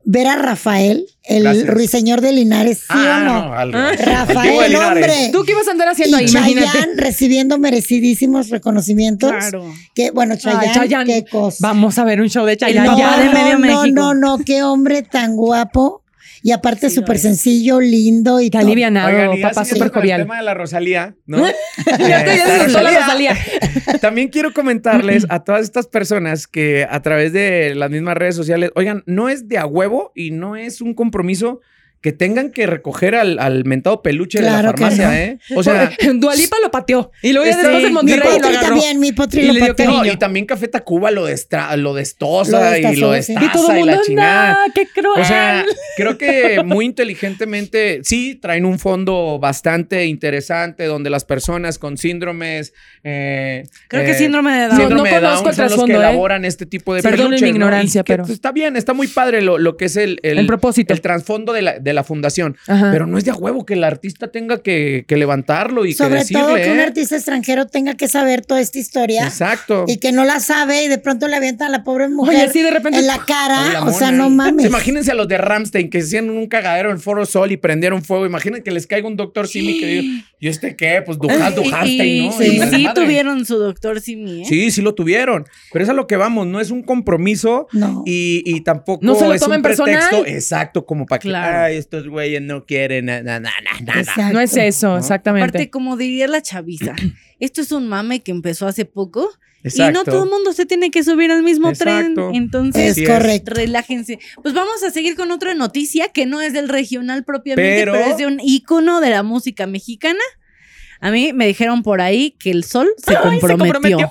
ver a Rafael, el Gracias. ruiseñor de Linares, ¿sí Ah, o no? no, al- Ah. Rafael, Linares. hombre. ¿Tú qué ibas a andar haciendo Y ahí? Imagínate. Chayanne recibiendo merecidísimos reconocimientos. Claro. Que, bueno, Chayanne, Chayanne. qué cosa. Vamos a ver un show de Chayanne. No, ya. de medio no, México. no, no, qué hombre tan guapo. Y aparte súper sencillo, lindo y todo. alivianado, Oigan, y ya papá súper con el jovial. tema de la Rosalía, ¿no? Ya te Eh, ya la Rosalía. También quiero comentarles a todas estas personas que a través de las mismas redes sociales, oigan, no es de a huevo y no es un compromiso que tengan que recoger al, al mentado peluche de Claro la que farmacia, no. ¿eh? O sea, Dualipa lo pateó. Y luego ya Este, después en Mi Monterrey lo potri agarró. también, mi potri Y lo le no, y también Café Tacuba lo, destra- lo destosa Lo y lo sí. destaza Y todo y la mundo, chingada. ¡no! ¡Qué cruel! O sea, creo que muy inteligentemente sí traen un fondo bastante interesante donde las personas con síndromes. eh, Creo eh, que síndrome de Down. No, síndrome de conozco Down el son los que trasfondo, ¿eh? elaboran este tipo de Perdonen mi ¿no? ignorancia, pero- está bien, está muy padre lo, lo que es el, El propósito. el trasfondo de la, de la fundación. Ajá. Pero no es de a huevo que el artista tenga que, que levantarlo y Sobre que decirle. todo que un ¿eh? artista extranjero tenga que saber toda esta historia Exacto. y que no la sabe y de pronto le avientan a la pobre mujer Oye, sí, de repente- en la cara. la o sea, no mames. Sí, Imagínense a los de Ramstein que hacían un cagadero en Foro Sol y prendieron fuego. Imaginen que les caiga un doctor Simi que diga, ¿y este qué? Pues Dujas, Y- Dujastein, y- ¿no? Y sí madre. tuvieron su doctor Simi, ¿eh? Sí, sí lo tuvieron. Pero es a lo que vamos, no es un compromiso No. y, y tampoco No se lo es tomen un pretexto personal. exacto como para que. "Ay, estos güeyes no quieren nada, nada, nada. Exacto. No es eso, ¿no? exactamente. Aparte, como diría la chaviza, esto es un mame que empezó hace poco y no todo el mundo se tiene que subir al mismo Exacto. tren. Entonces, Es correcto. relájense. Pues vamos a seguir con otra noticia que no es del regional propiamente, Pero- pero, es de un ícono de la música mexicana. A mí me dijeron por ahí que el sol se, Ay, se comprometió. comprometió.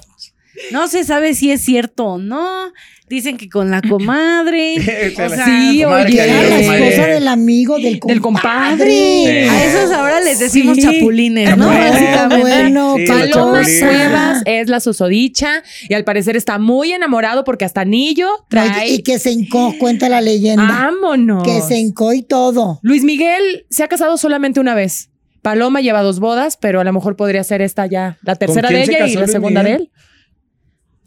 No se sabe si es cierto o no. Dicen que con la comadre. o sea, Sí, Comadre oye. la esposa del amigo, del compadre. Del compadre. a esos ahora les decimos Sí. chapulines, ¿no? Bueno, Básicamente. bueno, Sí, Paloma. Cuevas es la susodicha y al parecer está muy enamorado porque hasta anillo trae. Y que se hincó, cuenta la leyenda. ¡Vámonos! que se hincó y todo. Luis Miguel se ha casado solamente una vez. Paloma lleva dos bodas, pero a lo mejor podría ser esta ya la tercera de ella y la segunda de él.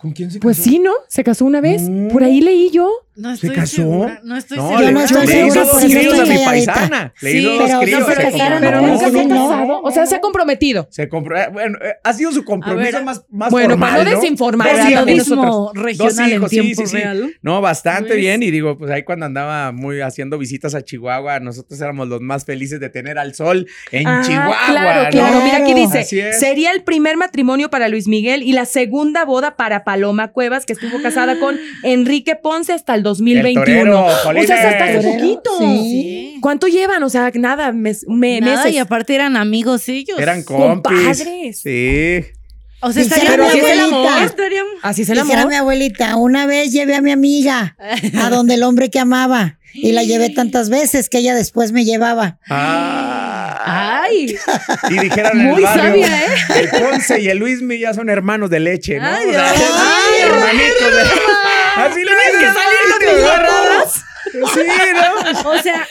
¿Con quién se Pues casó? sí, ¿no? Se casó una vez. No. Por ahí leí yo. No ¿Se estoy casó? segura. No estoy No, segura. Yo no estoy le segura, hizo dos críos a mi paisana. Le Sí, hizo dos pero críos. se se casaron, Pero compró. nunca se ha casado. O sea, se ha comprometido. Se compró. eh, Bueno, eh, ha sido su compromiso ver. más, más Bueno, formal, para no desinformar, Dos ¿verdad? hijos, Periodismo regional Dos hijos, en sí, tiempo sí, sí. real. No, bastante bien. Y digo, pues ahí cuando andaba muy haciendo visitas a Chihuahua, nosotros éramos los más felices de tener al sol en Ah, Chihuahua. Claro, ¿no? claro. Mira aquí dice: sería el primer matrimonio para Luis Miguel y la segunda boda para Paloma Cuevas, que estuvo casada con Enrique Ponce hasta el 2021. torero, o sea, hasta hace poquito. Sí. ¿Cuánto llevan? O sea, nada, mes, me- Nada, meses. y aparte eran amigos ellos. Eran compis. Compadres. Sí. O sea, Dijera estaría mi abuelita. Estaría- Así Dijera amor. mi abuelita, una vez llevé a mi amiga a donde el hombre que amaba y la llevé tantas veces que ella después me llevaba. Ah. Ay, Y dijeron en el Muy barrio, sabia, ¿eh? el Ponce y el Luismi ya son hermanos de leche, ¿no? Ay, O sea, Dios. ay, hermanitos de- Así le Tienes que salir con tus guarradas. Sí, ¿no? o sea,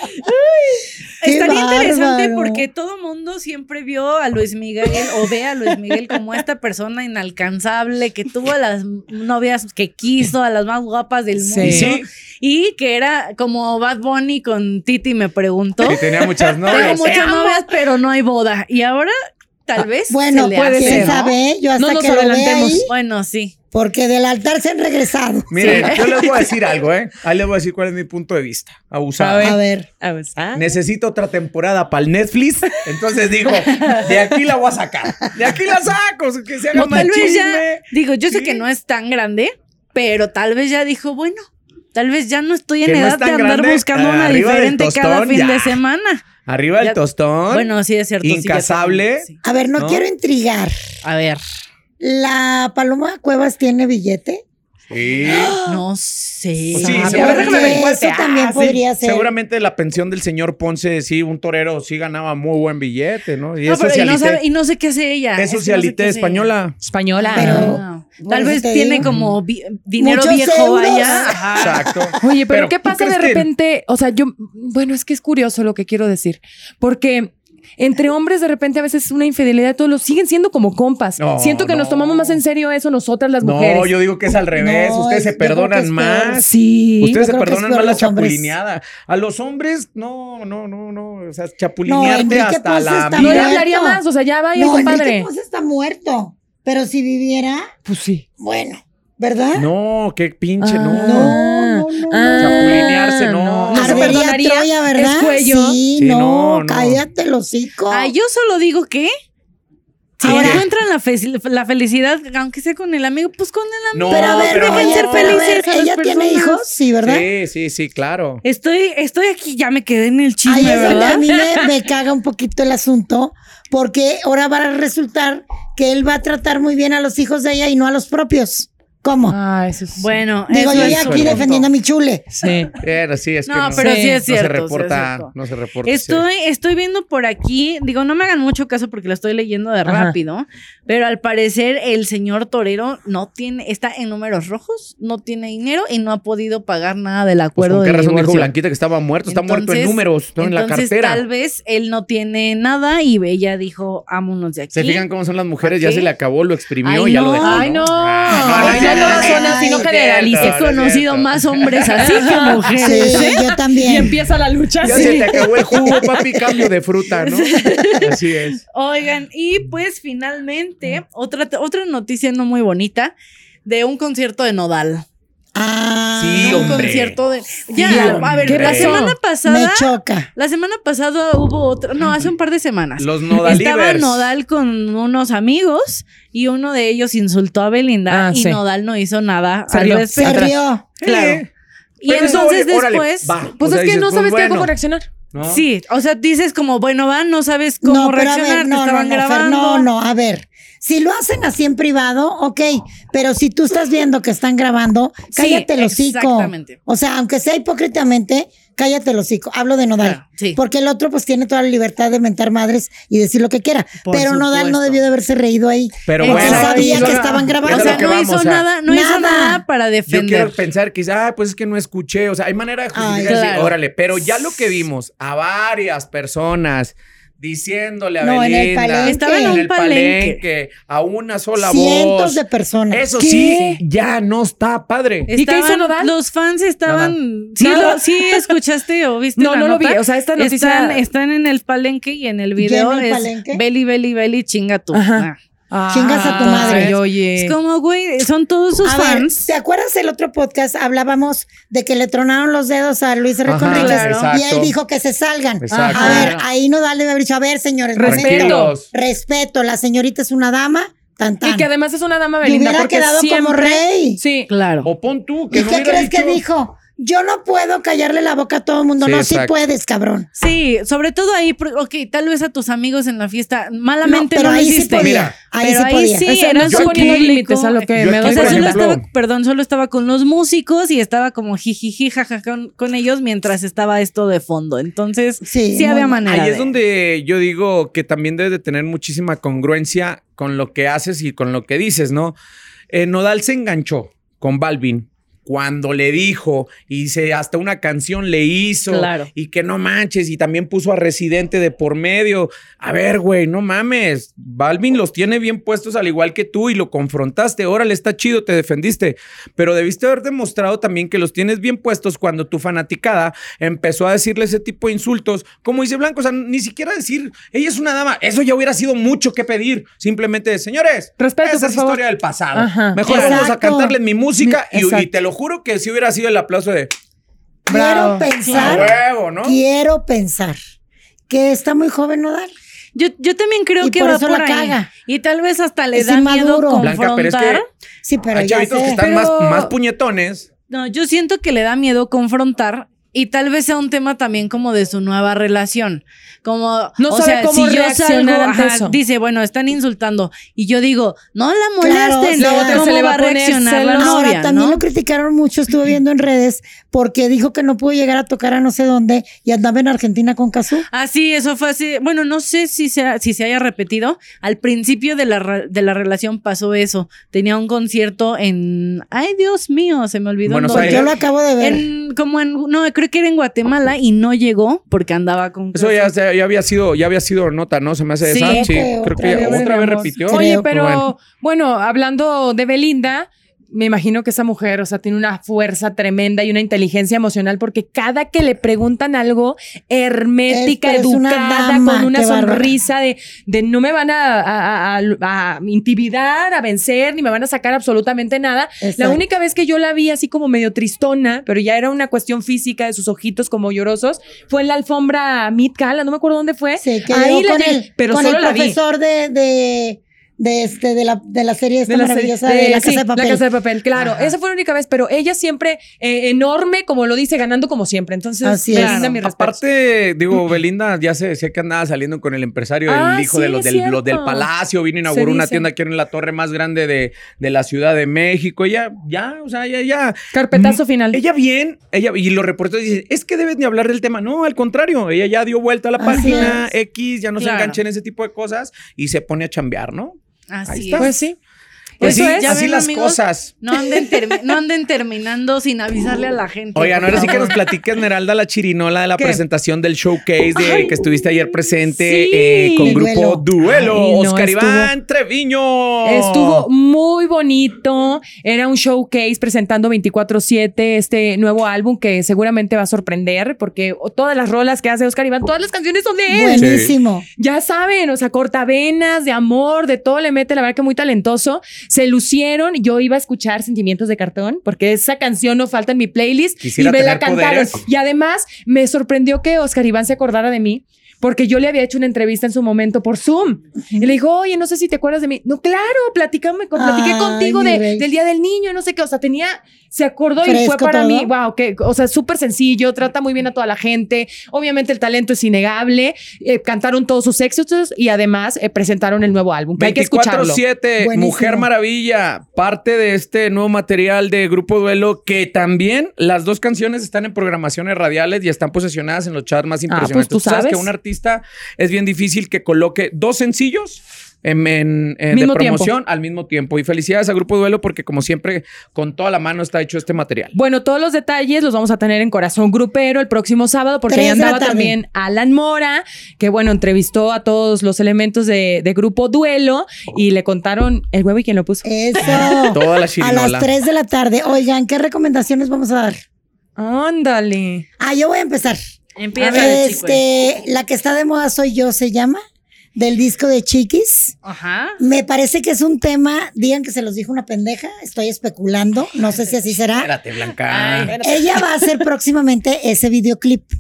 estaría interesante porque todo mundo siempre vio a Luis Miguel o ve a Luis Miguel como esta persona inalcanzable que tuvo a las novias que quiso, a las más guapas del mundo. Sí. Y que era como Bad Bunny con Titi me preguntó. Que tenía muchas Tengo novias. muchas novias, pero no hay boda. Y ahora tal vez Bueno, se le puede hace, ser, ¿no? sabe, yo hasta No nos que lo adelantemos. ahí, Bueno, sí. Porque del altar se han regresado. Miren, yo les voy a decir algo, ¿eh? Ahí les voy a decir cuál es mi punto de vista. Abusado. A ver, A ver, ¿ah? Necesito otra temporada para el Netflix. Entonces digo, de aquí la voy a sacar. De aquí la saco. Que se haga O tal vez ya, chisme. digo, yo sé Sí. que no es tan grande, pero tal vez ya dijo, bueno, tal vez ya no estoy en no edad de andar grande, buscando una diferente cada fin ya. de semana. Arriba del Ya- tostón. Bueno, sí es cierto. Incasable. sí. a ver, no, ¿No? quiero intrigar. A ver, ¿La Paloma Cuevas tiene billete? Sí. no sé. Sí, Ah, sí, pero a ver, déjame ver Porque cuál eso también hace. podría ser. Seguramente la pensión del señor Ponce, sí, un torero sí ganaba muy buen billete, ¿no? Y No, es pero y, no sabe- y no sé qué hace ella. es no sé socialité española. Española. Pero-. Ah, Tal vez tiene digo. como vi- dinero Muchos viejo euros. allá. Ajá. Exacto. Oye, pero, Pero, ¿qué ¿tú pasa de que- repente? O sea, yo, bueno, es que es curioso lo que quiero decir, porque entre hombres de repente a veces una infidelidad, todos los siguen siendo como compas. No, Siento que nos no. tomamos más en serio eso nosotras las mujeres. No, yo digo que es al revés. No, Ustedes es- se perdonan es peor. más. Sí. Ustedes se es perdonan más la chapulineada. A los hombres, no, no, no, no. O sea, chapulinearte hasta Ponce la está no le hablaría más, o sea, ya vaya, No, compadre. Enrique Ponce está muerto. Pero si viviera, Pues sí. bueno, ¿verdad? No, qué pinche, Ah. no. No, no, no. Chapulinearse, no. No se perdonaría. Troya, ¿verdad? Es cuello. Sí, Sí, no, no, no. cállate el hocico. Ah, yo solo digo que si Ahora- encuentran la, fe- la felicidad, aunque sea con el amigo, pues con el amigo. No, pero a ver, pero dejen no. ser felices. ver, ¿Ella tiene hijos? Sí, ¿verdad? Sí, sí, sí, claro. Estoy, estoy aquí, ya me quedé en el chisme, Ahí es donde ¿verdad? a mí me, me caga un poquito el asunto, porque ahora va a resultar que él va a tratar muy bien a los hijos de ella y no a los propios. ¿Cómo? Ah, eso sí. Bueno, Digo, eso yo es ya aquí defendiendo a mi chule. Sí. Pero sí, es que No, no, pero Sí. sí es no cierto. se sí es reporta, cierto. no se reporta. sí. Estoy, estoy viendo por aquí, digo, no me hagan mucho caso porque lo estoy leyendo de Ajá. rápido, pero al parecer el señor torero no tiene, está en números rojos, no tiene dinero y no ha podido pagar nada del Pues, acuerdo ¿Con qué de razón dijo divorcio. Blanquita que estaba muerto? Está muerto en Entonces- números, no en la Entonces, cartera. tal vez él no tiene nada y ella dijo, vámonos de aquí. ¿Se fijan cómo son las mujeres? Ya se le acabó, lo exprimió Ay, y ya no. lo dejó. Ay, no. Ay, no todas son así, no generalices. He conocido más hombres así que Sí, mujeres. ¿eh? yo también. Y empieza la lucha. Ya sí. se te acabó el jugo, papi, cambio de fruta, ¿no? Así es. Oigan, y pues finalmente, otra, otra noticia no muy bonita de un concierto de Nodal. Ah, Sí, un hombre. concierto de. Ya, Sí, a ver, ¿qué la semana me pasada. choca. La semana pasada hubo otra. No, hace un par de semanas. Los Estaba Nodalivers. Nodal con unos amigos y uno de ellos insultó a Belinda Ah, y sí. Nodal no hizo nada Se al rió. Se rió. Claro. Y Pero entonces órale, después. Pues O sea, es que dices, no pues, sabes bueno, cómo reaccionar. ¿no? Sí, o sea, dices como, bueno, va, no sabes cómo no, pero a reaccionar, ver, te no, no, estaban Fer, grabando. no, no, a ver. Si lo hacen así en privado, ok, pero si tú estás viendo que están grabando, Sí, cállate el hocico. exactamente. O sea, aunque sea hipócritamente, cállate el hocico. Hablo de Nodal. Claro, sí. Porque el otro pues tiene toda la libertad de mentar madres y decir lo que quiera. Por pero Nodal no supuesto. debió de haberse reído ahí. Pero bueno, sabía que estaban grabando. O sea, no vamos, hizo o sea, nada, no hizo nada. para Yo defender. quiero pensar que, ah, pues es que no escuché. O sea, hay manera de justificar Ay, decir, órale, pero ya lo que vimos a varias personas diciéndole a No, en el Belinda, palenque. Estaba en un el palenque. a una sola Cientos voz. de personas. Eso ¿Qué? sí, ya no está padre. ¿Y qué hizo Nodal? Los fans estaban. ¿Sí, lo- sí escuchaste o viste No, la no lo vi. O sea, esta noticia. Están, están en el palenque y en el video ¿Ya en el es palenque? Beli, Beli, Beli, chinga tú. Ajá. Ah. Chingas a tu Ay, madre. oye. Es como, güey, son todos sus A ver, fans. ¿te acuerdas el otro podcast? Hablábamos de que le tronaron los dedos a Luis R. Ajá, claro. y él dijo que se salgan. Exacto. A ver, ahí no dale haber dicho, a ver, señores, Respeto. Respeto, la señorita es una dama, tan tan. Y que además es una dama Y Belinda. hubiera porque quedado como rey. Sí. Claro. O pon tú, ¿Y que no qué crees que dijo? Yo no puedo callarle la boca a todo el mundo. Sí, no, sí puedes, cabrón. Sí, sobre todo ahí, ok, tal vez a tus amigos en la fiesta, malamente No, pero ahí sí hiciste. podía. Mira, ahí pero sí ahí podía. sí, O sea, era no un estoy poniendo límites a lo que me doy O sea, solo ejemplo- estaba, perdón, solo estaba con los músicos y estaba como jijiji, jaja con, con ellos mientras estaba esto de fondo. Entonces, Sí, sí, había manera. Ahí es de- donde yo digo que también debes de tener muchísima congruencia con lo que haces y con lo que dices, ¿no? Eh, Nodal se enganchó con Balvin cuando le dijo y se, hasta una canción le hizo Claro. y que no manches y también puso a Residente de por medio. A ver, güey, no mames. Balvin los tiene bien puestos al igual que tú y lo confrontaste. Órale, está chido, te defendiste. Pero debiste haber demostrado también que los tienes bien puestos cuando tu fanaticada empezó a decirle ese tipo de insultos. Como dice Blanco, o sea, ni siquiera decir, ella es una dama. Eso ya hubiera sido mucho que pedir. Simplemente, señores, Respeto, esa es favor. historia del pasado. Ajá. Mejor vamos a cantarle mi música y te lo juro que si hubiera sido el aplauso de Bravo. Quiero pensar, huevo, ¿no? quiero pensar que está muy joven Nodal. Yo, yo también creo Y que por va eso por la ahí. caga. Y tal vez hasta le Es da miedo confrontar. Blanca, pero es que Sí, pero hay ya chavitos que están Pero- más, más puñetones. No, yo siento que le da miedo confrontar y tal vez sea un tema también como de su nueva relación. Como, No o sabe sea, cómo si yo reaccionar salgo, ante ajá, eso. dice, bueno, están insultando. Y yo digo, no la Claro, molesten. la otra ¿Cómo se le va va a reaccionar la celosa. Ahora, novia, también no? lo criticaron mucho, estuve viendo en redes, porque dijo que no pudo llegar a tocar a no sé dónde y andaba en Argentina con Cazú. Ah, sí, eso fue así. Bueno, no sé si, sea, si se haya repetido. Al principio de la, de la relación pasó eso. Tenía un concierto en. Ay, Dios mío, se me olvidó. en Buenos. Pues yo lo acabo de ver. En, como en, no, creo que era en Guatemala y no llegó porque andaba con. Eso ya, se- ya había sido, ya había sido nota, ¿no? Se me hace Sí. esa. Sí, Creo que otra ya- vez, otra repitió. Oye, pero Bueno. bueno. hablando de Belinda, me imagino que esa mujer, o sea, tiene una fuerza tremenda y una inteligencia emocional porque cada que le preguntan algo hermética, Es- una educada, dama, con una sonrisa de, de no me van a, a- a- a intimidar, a vencer, ni me van a sacar absolutamente nada. La única vez que yo la vi así como medio tristona, pero ya era una cuestión física de sus ojitos como llorosos, fue en la alfombra Meet Gala, no me acuerdo dónde fue. Sí, que Ahí la con vi, el, pero con solo el la vi. profesor de, de, de, este, de, la, de la serie esta de la serie- maravillosa de, La sí, Casa de Papel. La Casa de Papel, claro. Ajá. Esa fue la única vez, pero ella siempre eh, enorme, como lo dice, ganando como siempre. Entonces, Así es. Belinda. Aparte, digo, Belinda ya sé, sé que andaba saliendo con el empresario, Ah, el hijo sí, de los del, los del cierto. Palacio, vino a Se inaugurar una tienda aquí en la torre más grande de, de la Ciudad de México. Ella, ya, o sea, ya, ya. Carpetazo Mm, final. Ella bien, ella, y los reporteros dicen, es que debes ni hablar del tema. No, al contrario, ella ya dio vuelta a la Así página es. X, ya no se engancha en ese tipo de cosas y se pone a chambear, ¿no? Ahí Así está. es. Pues sí. Pues es. Así ven, las amigos, cosas. No anden, termi- no anden terminando sin avisarle a la gente. Oigan, ahora sí que nos platique Esmeralda la chirinola de la ¿Qué? presentación del showcase de Ay, que estuviste ayer presente sí. eh, con grupo Duelo. Ay, no, Oscar estuvo- Iván Treviño. Estuvo muy bonito. Era un showcase presentando 24-7 este nuevo álbum que seguramente va a sorprender porque todas las rolas que hace Oscar Iván, todas las canciones son de él. Buenísimo. Ya saben, o sea, cortavenas, de amor, de todo le mete, la verdad que muy talentoso. Se lucieron, yo iba a escuchar Sentimientos de Cartón, porque esa canción no falta en mi playlist Quisiera y me la cantaron. poderes. Y además me sorprendió que Oscar Iván se acordara de mí. Porque yo le había hecho una entrevista en su momento por Zoom. Y le dijo, oye, no sé si te acuerdas de mí. No, claro, platicame, platiqué Ay, contigo de- del Día del Niño, no sé qué. O sea, tenía, se acordó y fue para todo. mí, wow, que, o sea, súper sencillo, trata muy bien a toda la gente. Obviamente el talento es innegable. Eh, cantaron todos sus éxitos y además eh, presentaron el nuevo álbum. que hay que escucharlo. 24-7, Buenísimo. Mujer Maravilla, parte de este nuevo material de Grupo Duelo, que también las dos canciones están en programaciones radiales y están posicionadas en los charts más Ah, impresionantes. pues tú sabes. que un artista es bien difícil que coloque dos sencillos en, en- en- de promoción al mismo tiempo. Y felicidades a Grupo Duelo porque como siempre, con toda la mano está hecho este material. Bueno, todos los detalles los vamos a tener en Corazón Grupero el próximo sábado, porque ahí andaba también Alan Mora, que bueno, entrevistó a todos los elementos de, de Grupo Duelo y le contaron el huevo y quién lo puso. Eso. Toda la a las 3 de la tarde. Oigan, ¿qué recomendaciones vamos a dar? Ándale. Ah, yo voy a empezar. Empieza. Este, la que está de moda soy yo, se llama, del disco de Chiquis. Ajá. Me parece que es un tema, digan que se los dijo una pendeja, estoy especulando, no sé si así será. Espérate, Blanca. Ay, Ella va a hacer próximamente ese videoclip.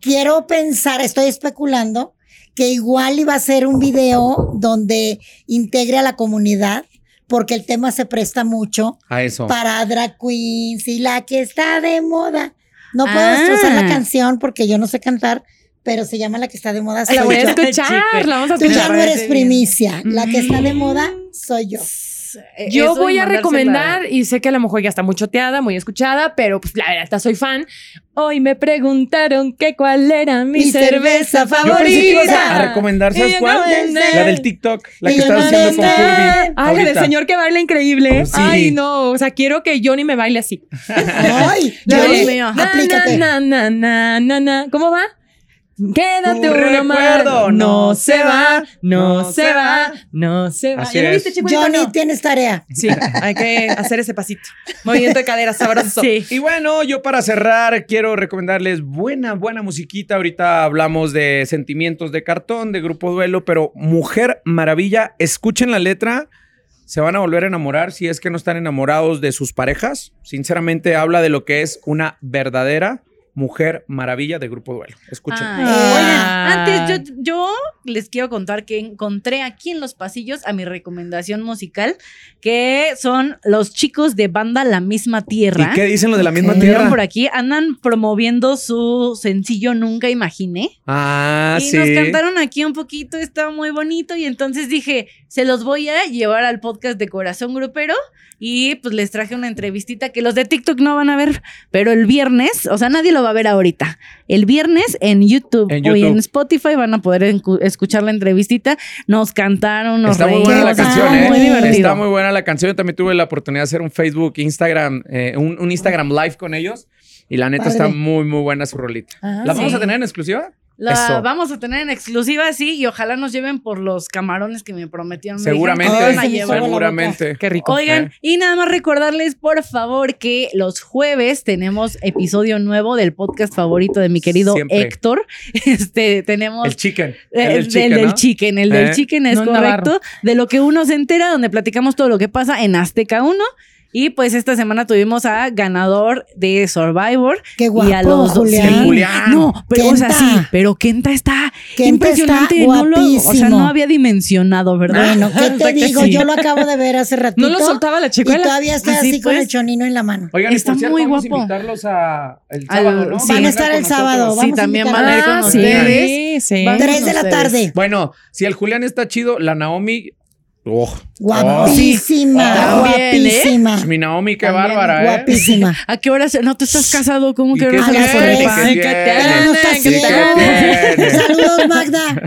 Quiero pensar, estoy especulando, que igual iba a ser un video donde integre a la comunidad, porque el tema se presta mucho A eso. para drag queens y la que está de moda. No puedo Ah. destrozar la canción porque yo no sé cantar, pero se llama La que está de moda. Soy La voy a yo. escuchar, Chico. la vamos a Tú ya escuchar. no eres primicia. La que está de moda soy yo. eh, Yo voy a recomendar, y sé que a lo mejor ya está muy choteada, muy escuchada, pero pues la verdad, soy fan. Hoy me preguntaron que cuál era mi, Mi cerveza cerveza Yo pensé que ibas a- favorita. a recomendar, ¿sabes cuál? no, La del TikTok, la que estás no, haciendo con Kirby. Ay, la del señor que baila increíble. Sí. Ay, no. O sea, quiero que Johnny me baile así. Ay, Johnny, na, aplícate. na, na, na, na, na. ¿Cómo va? Quédate Tu uno más. recuerdo No se va, no se va, no se va. Así ¿Ya lo viste, chico? Johnny, No. tienes tarea. Sí, hay que hacer ese pasito. Movimiento de cadera sabroso. Sí. Y bueno, yo para cerrar quiero recomendarles buena, buena musiquita. Ahorita hablamos de Sentimientos de Cartón, de Grupo Duelo, pero Mujer Maravilla, escuchen la letra. Se van a volver a enamorar si es que no están enamorados de sus parejas. Sinceramente habla de lo que es una verdadera Mujer Maravilla de Grupo Duelo. Escuchen. Ay. Oigan, antes yo, yo les quiero contar que encontré aquí en los pasillos a mi recomendación musical, que son los chicos de banda La Misma Tierra. ¿Y qué dicen los de la misma tierra? por aquí, andan promoviendo su sencillo Nunca Imaginé. Ah, y sí. nos cantaron aquí un poquito, está muy bonito. Y entonces dije, se los voy a llevar al podcast de Corazón Grupero. Y pues les traje una entrevistita que los de TikTok no van a ver, pero el viernes, o sea, nadie lo va a ver ahorita. El viernes en YouTube, En o YouTube. en Spotify van a poder escuchar la entrevistita. Nos cantaron, nos Está muy buena la canción, ¿eh? muy divertido. Está muy buena la canción. Yo también tuve la oportunidad de hacer un Facebook, Instagram, eh, un, un Instagram live con ellos. Y la neta Padre. está muy, muy buena su rolita. Ah, ¿La vamos a tener en exclusiva? La Eso. vamos a tener en exclusiva, sí, y ojalá nos lleven por los camarones que me prometieron. Dijeron Seguramente, me a Ay, seguramente. Qué rico. Oigan, Eh. y nada más recordarles, por favor, que los jueves tenemos episodio nuevo del podcast favorito de mi querido Siempre. Héctor. Este, tenemos. El chicken. eh, El del del chicken, del ¿no? chicken, el Eh. del chicken es No, correcto. De lo que uno se entera, donde platicamos todo lo que pasa en Azteca 1. Y pues esta semana tuvimos a ganador de Survivor. Qué guapo, y a los dos. Julián. Sí, Julián. No, pero o sea, Kenta. sí, pero Kenta está Kenta impresionante. está no lo- o sea, guapísimo. no había dimensionado, ¿verdad? Bueno, ¿qué te que digo? sí. Yo lo acabo de ver hace ratito. No lo soltaba la Y chicuela. todavía está Así así con pues. el chonino en la mano. Oigan, Está cierto, muy vamos a guapo. invitarlos a el Al- sábado, ¿no? sí. Van a estar el sábado. Sí, también van a ir con sí, ustedes. sí. Van- Tres de la tarde. Bueno, si el Julián está chido, la Naomi. Oh, Guapísima, También, ¿eh? guapísima. oh, mi Naomi, qué También, bárbara, ¿eh? Guapísima. ¿A qué hora? se- No, tú estás casado. ¿Cómo ¿Y que ahora A las tiene? tres. ¿Qué Ay, tiene? ¿qué Pero no está ¿Qué así. ¿Y qué tiene? Saludos, Magda.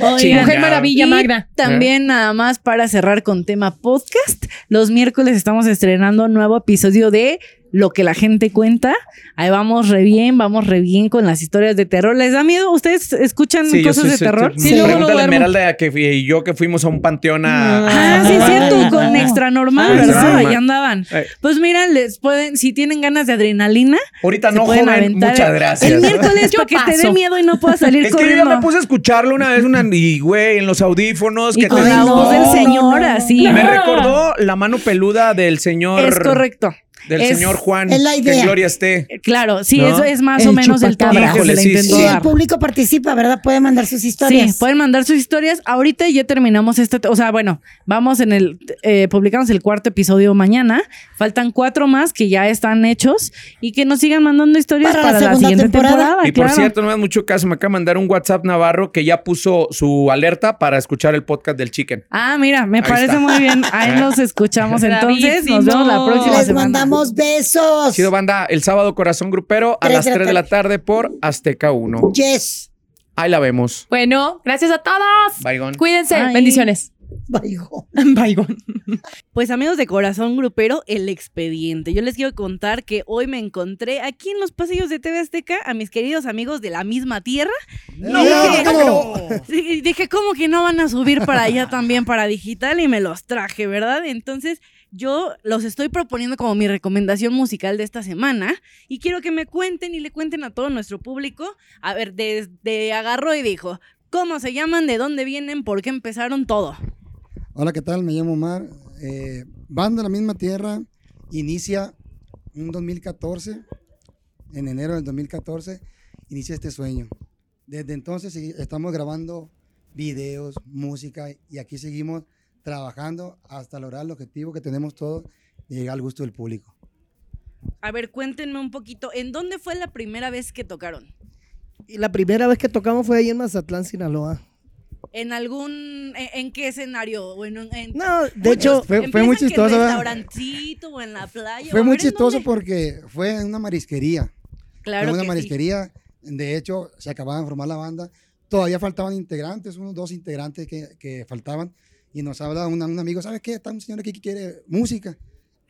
Oigan, Mujer Maravilla, y Magda. También nada más para cerrar con tema podcast, los miércoles estamos estrenando un nuevo episodio de Lo que la gente cuenta. Ahí vamos re bien, vamos re bien con las historias de terror. ¿Les da miedo? ¿Ustedes escuchan Sí, yo cosas soy- de soy- terror? Sí, Sí, luego no Pregúntale a. Esmeralda que fui- y yo que fuimos a un panteón a. Ah, sí, es cierto, con extra normal, Ah, ¿verdad? Ahí andaban. Eh. Pues mira, les pueden, si tienen ganas de adrenalina, Ahorita no, pueden joven. aventar Muchas gracias. El miércoles Yo para que te dé miedo y no puedas salir Es que yo ya corriendo. me puse a escucharlo una vez, una, y güey, en los audífonos. y que con te- la voz no, del no, señor, no, no. así. Me recordó la mano peluda del señor. Es correcto. Del Es- señor Juan. es la Que idea. Gloria esté. Claro, sí, ¿No? eso es más El o menos el que Híjole, sí, Y el público participa, ¿verdad? Puede mandar sus historias. Sí, pueden mandar sus historias. Ahorita ya terminamos este, o sea, bueno, vamos en el, eh, publicamos el cuarto episodio mañana. Faltan cuatro más que ya están hechos y que nos sigan mandando historias Para para, la la, segunda siguiente temporada. temporada. Y por claro. cierto, no me da mucho caso, me acaba de mandar un WhatsApp Navarro que ya puso su alerta para escuchar el podcast del Chicken. Ah, mira, me Ahí parece está. muy bien. Ahí nos escuchamos entonces. Nos vemos la próxima Les semana. Mandamos besos. Chido banda, el sábado Corazón Grupero a las de la 3 de la tarde por Azteca 1. Yes. Ahí la vemos. Bueno, gracias a todos. Baigón. Cuídense. Ay. Bendiciones. Baigo. Baigón. Pues amigos de Corazón Grupero, el expediente. Yo les quiero contar que hoy me encontré aquí en los pasillos de TV Azteca a mis queridos amigos de la misma tierra. No, Dije-. Sí, dije, ¿cómo que no van a subir para allá también para digital? Y me los traje, ¿verdad? Entonces, yo los estoy proponiendo como mi recomendación musical de esta semana y quiero que me cuenten y le cuenten a todo nuestro público. A ver, desde agarró y dijo, ¿cómo se llaman? ¿De dónde vienen? ¿Por qué empezaron todo? Hola, ¿qué tal? Me llamo Omar. Eh, Banda La Misma Tierra inicia en 2014, en enero del 2014, inicia este sueño. Desde entonces estamos grabando videos, música y aquí seguimos trabajando hasta lograr el objetivo que tenemos todos de llegar al gusto del público. A ver, cuéntenme un poquito, ¿en dónde fue la primera vez que tocaron? Y la primera vez que tocamos fue ahí en Mazatlán, Sinaloa. ¿En algún, en, en qué escenario? O en, en- No, de Muchos hecho, fue- muy en chistoso, ¿verdad? restaurantito o en la playa. Fue muy ¿en chistoso dónde? porque fue en una marisquería. Claro Fue una que sí. marisquería. De hecho, se acababa de formar la banda. Todavía faltaban integrantes, unos dos integrantes que, que faltaban. Y nos habla una- un amigo, ¿sabes qué? Está un señor aquí que quiere música.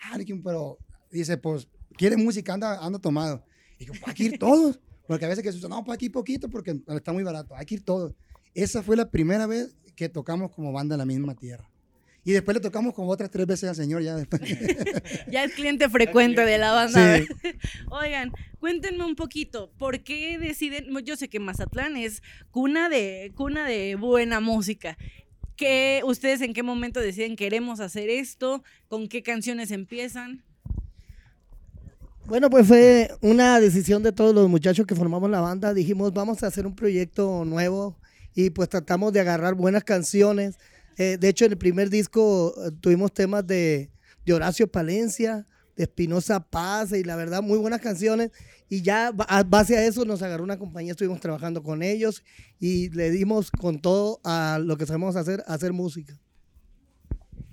Ah, le dije, pero dice, pues, quiere música, anda, anda tomado. Y yo, hay que ir todos. Porque a veces que se usa, no, pues aquí poquito porque está muy barato. Hay que ir todos. Esa fue la primera vez que tocamos como banda en la misma tierra. Y después le tocamos como otras tres veces al señor ya después. Ya es cliente frecuente de la banda. Sí. Oigan, cuéntenme un poquito, ¿por qué deciden? Yo sé que Mazatlán es cuna de, cuna de buena música. ¿Qué, ¿Ustedes en qué momento deciden queremos hacer esto? ¿Con qué canciones empiezan? Bueno, pues fue una decisión de todos los muchachos que formamos la banda. Dijimos, vamos a hacer un proyecto nuevo y pues tratamos de agarrar buenas canciones. Eh, de hecho, en el primer disco eh, tuvimos temas de, de Horacio Palencia, Espinosa Paz y la verdad, muy buenas canciones. Y ya a base a eso nos agarró una compañía, estuvimos trabajando con ellos y le dimos con todo a lo que sabemos hacer, hacer música.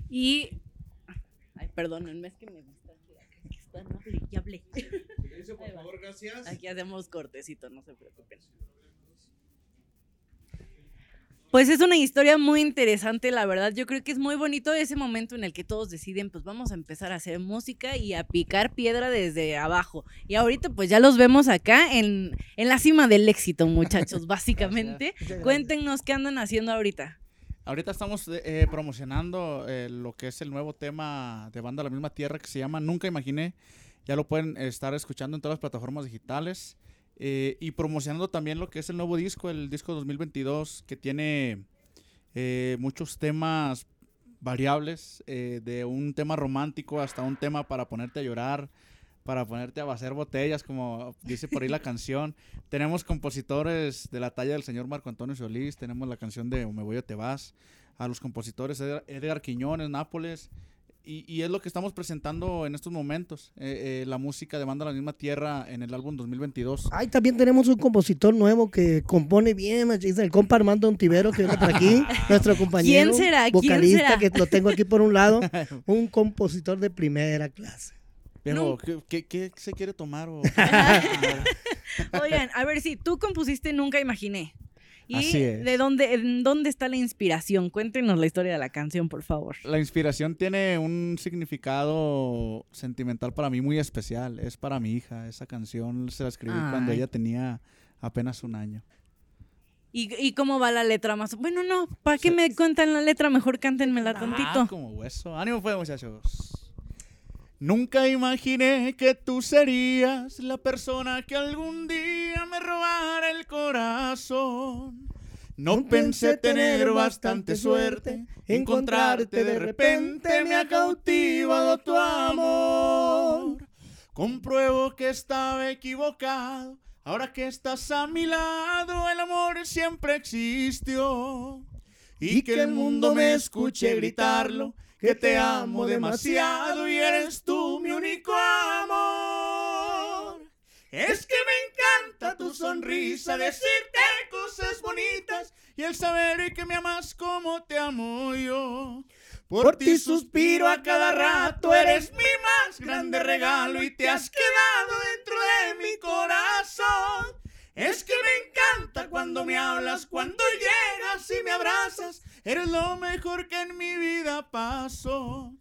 Y. Ay, perdónenme, es que me gusta. Aquí está, no hablé, ya hablé. por favor, gracias. Aquí hacemos cortecito, no se preocupen. Pues es una historia muy interesante, la verdad. Yo creo que es muy bonito ese momento en el que todos deciden, pues vamos a empezar a hacer música y a picar piedra desde abajo. Y ahorita pues ya los vemos acá en, en la cima del éxito, muchachos, básicamente. Cuéntenos qué andan haciendo ahorita. Ahorita estamos eh, promocionando eh, lo que es el nuevo tema de Banda La Misma Tierra que se llama Nunca Imaginé. Ya lo pueden estar escuchando en todas las plataformas digitales. Eh, y promocionando también lo que es el nuevo disco, el disco 2022, que tiene eh, muchos temas variables, eh, de un tema romántico hasta un tema para ponerte a llorar, para ponerte a vaciar botellas, como dice por ahí la canción. Tenemos compositores de la talla del señor Marco Antonio Solís, tenemos la canción de Me Voy o Te Vas, a los compositores Edgar, Edgar Quiñones, Nápoles, y, y es lo que estamos presentando en estos momentos, eh, eh, la música de Banda La Misma Tierra en el álbum 2022. Ay, también tenemos un compositor nuevo que compone bien, machista, el compa Armando Ontivero, que viene por aquí, nuestro compañero. ¿Quién será? ¿Quién Vocalista, será? que lo tengo aquí por un lado, un compositor de primera clase. Pero, ¿qué, qué, qué se quiere tomar? o- Oigan, a ver si tú compusiste Nunca Imaginé. ¿Y Así es. de dónde, está la inspiración? Cuéntenos la historia de la canción, por favor. La inspiración tiene un significado sentimental para mí muy especial. Es para mi hija. Esa canción se la escribí cuando ella tenía apenas un año. ¿Y, y cómo va la letra más? Bueno, no, ¿para qué me cuentan la letra? Mejor cántenmela Ah, tantito. como hueso. Ánimo pues, muchachos. Nunca imaginé que tú serías la persona que algún día me robara el corazón. No pensé tener bastante suerte, encontrarte de repente me ha cautivado tu amor. Compruebo que estaba equivocado, ahora que estás a mi lado, el amor siempre existió. Y que el mundo me escuche gritarlo, que te amo demasiado y eres tú mi único amor. Es que me encanta tu sonrisa, decirte cosas bonitas y el saber que me amas como te amo yo. Por ti suspiro a cada rato, eres mi más grande regalo y te has quedado dentro de mi corazón. Es que me encanta cuando me hablas, cuando llegas y me abrazas. Eres lo mejor que en mi vida pasó.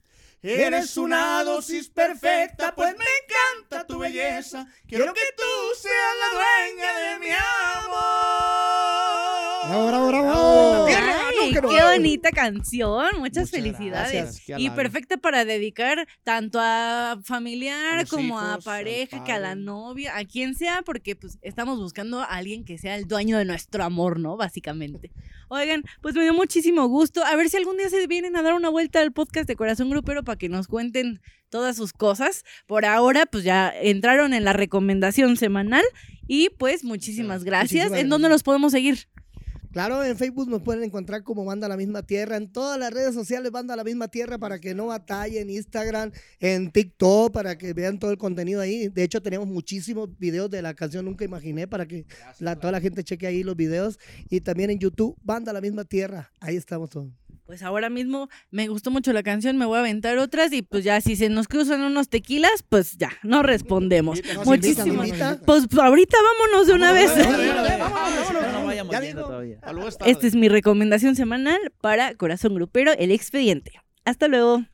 Eres una dosis perfecta, pues me encanta tu belleza. Quiero que tú seas la dueña de mi amor. Bravo, bravo, bravo. Ay, qué bonita canción, muchas Muchas felicidades. y perfecta para dedicar tanto a familiar A como a pareja, que a la novia, a quien sea, porque pues estamos buscando a alguien que sea el dueño de nuestro amor, ¿no? Básicamente. Oigan, pues me dio muchísimo gusto. A ver si algún día se vienen a dar una vuelta al podcast de Corazón Grupero para que nos cuenten todas sus cosas. Por ahora, pues ya entraron en la recomendación semanal y pues muchísimas gracias. Muchísimas ¿En dónde los podemos seguir? Claro, en Facebook nos pueden encontrar como Banda La Misma Tierra, en todas las redes sociales Banda La Misma Tierra para que no batallen, Instagram, en TikTok, para que vean todo el contenido ahí. De hecho, tenemos muchísimos videos de la canción Nunca Imaginé para que la, toda la gente cheque ahí los videos. Y también en YouTube, Banda La Misma Tierra, ahí estamos todos. Pues ahora mismo me gustó mucho la canción, me voy a aventar otras y pues ya si se nos cruzan unos tequilas, pues ya, no respondemos. Nos Muchísimas. Pues ahorita vámonos de una vez. No. Esta es mi recomendación semanal para Corazón Grupero, el expediente. Hasta luego.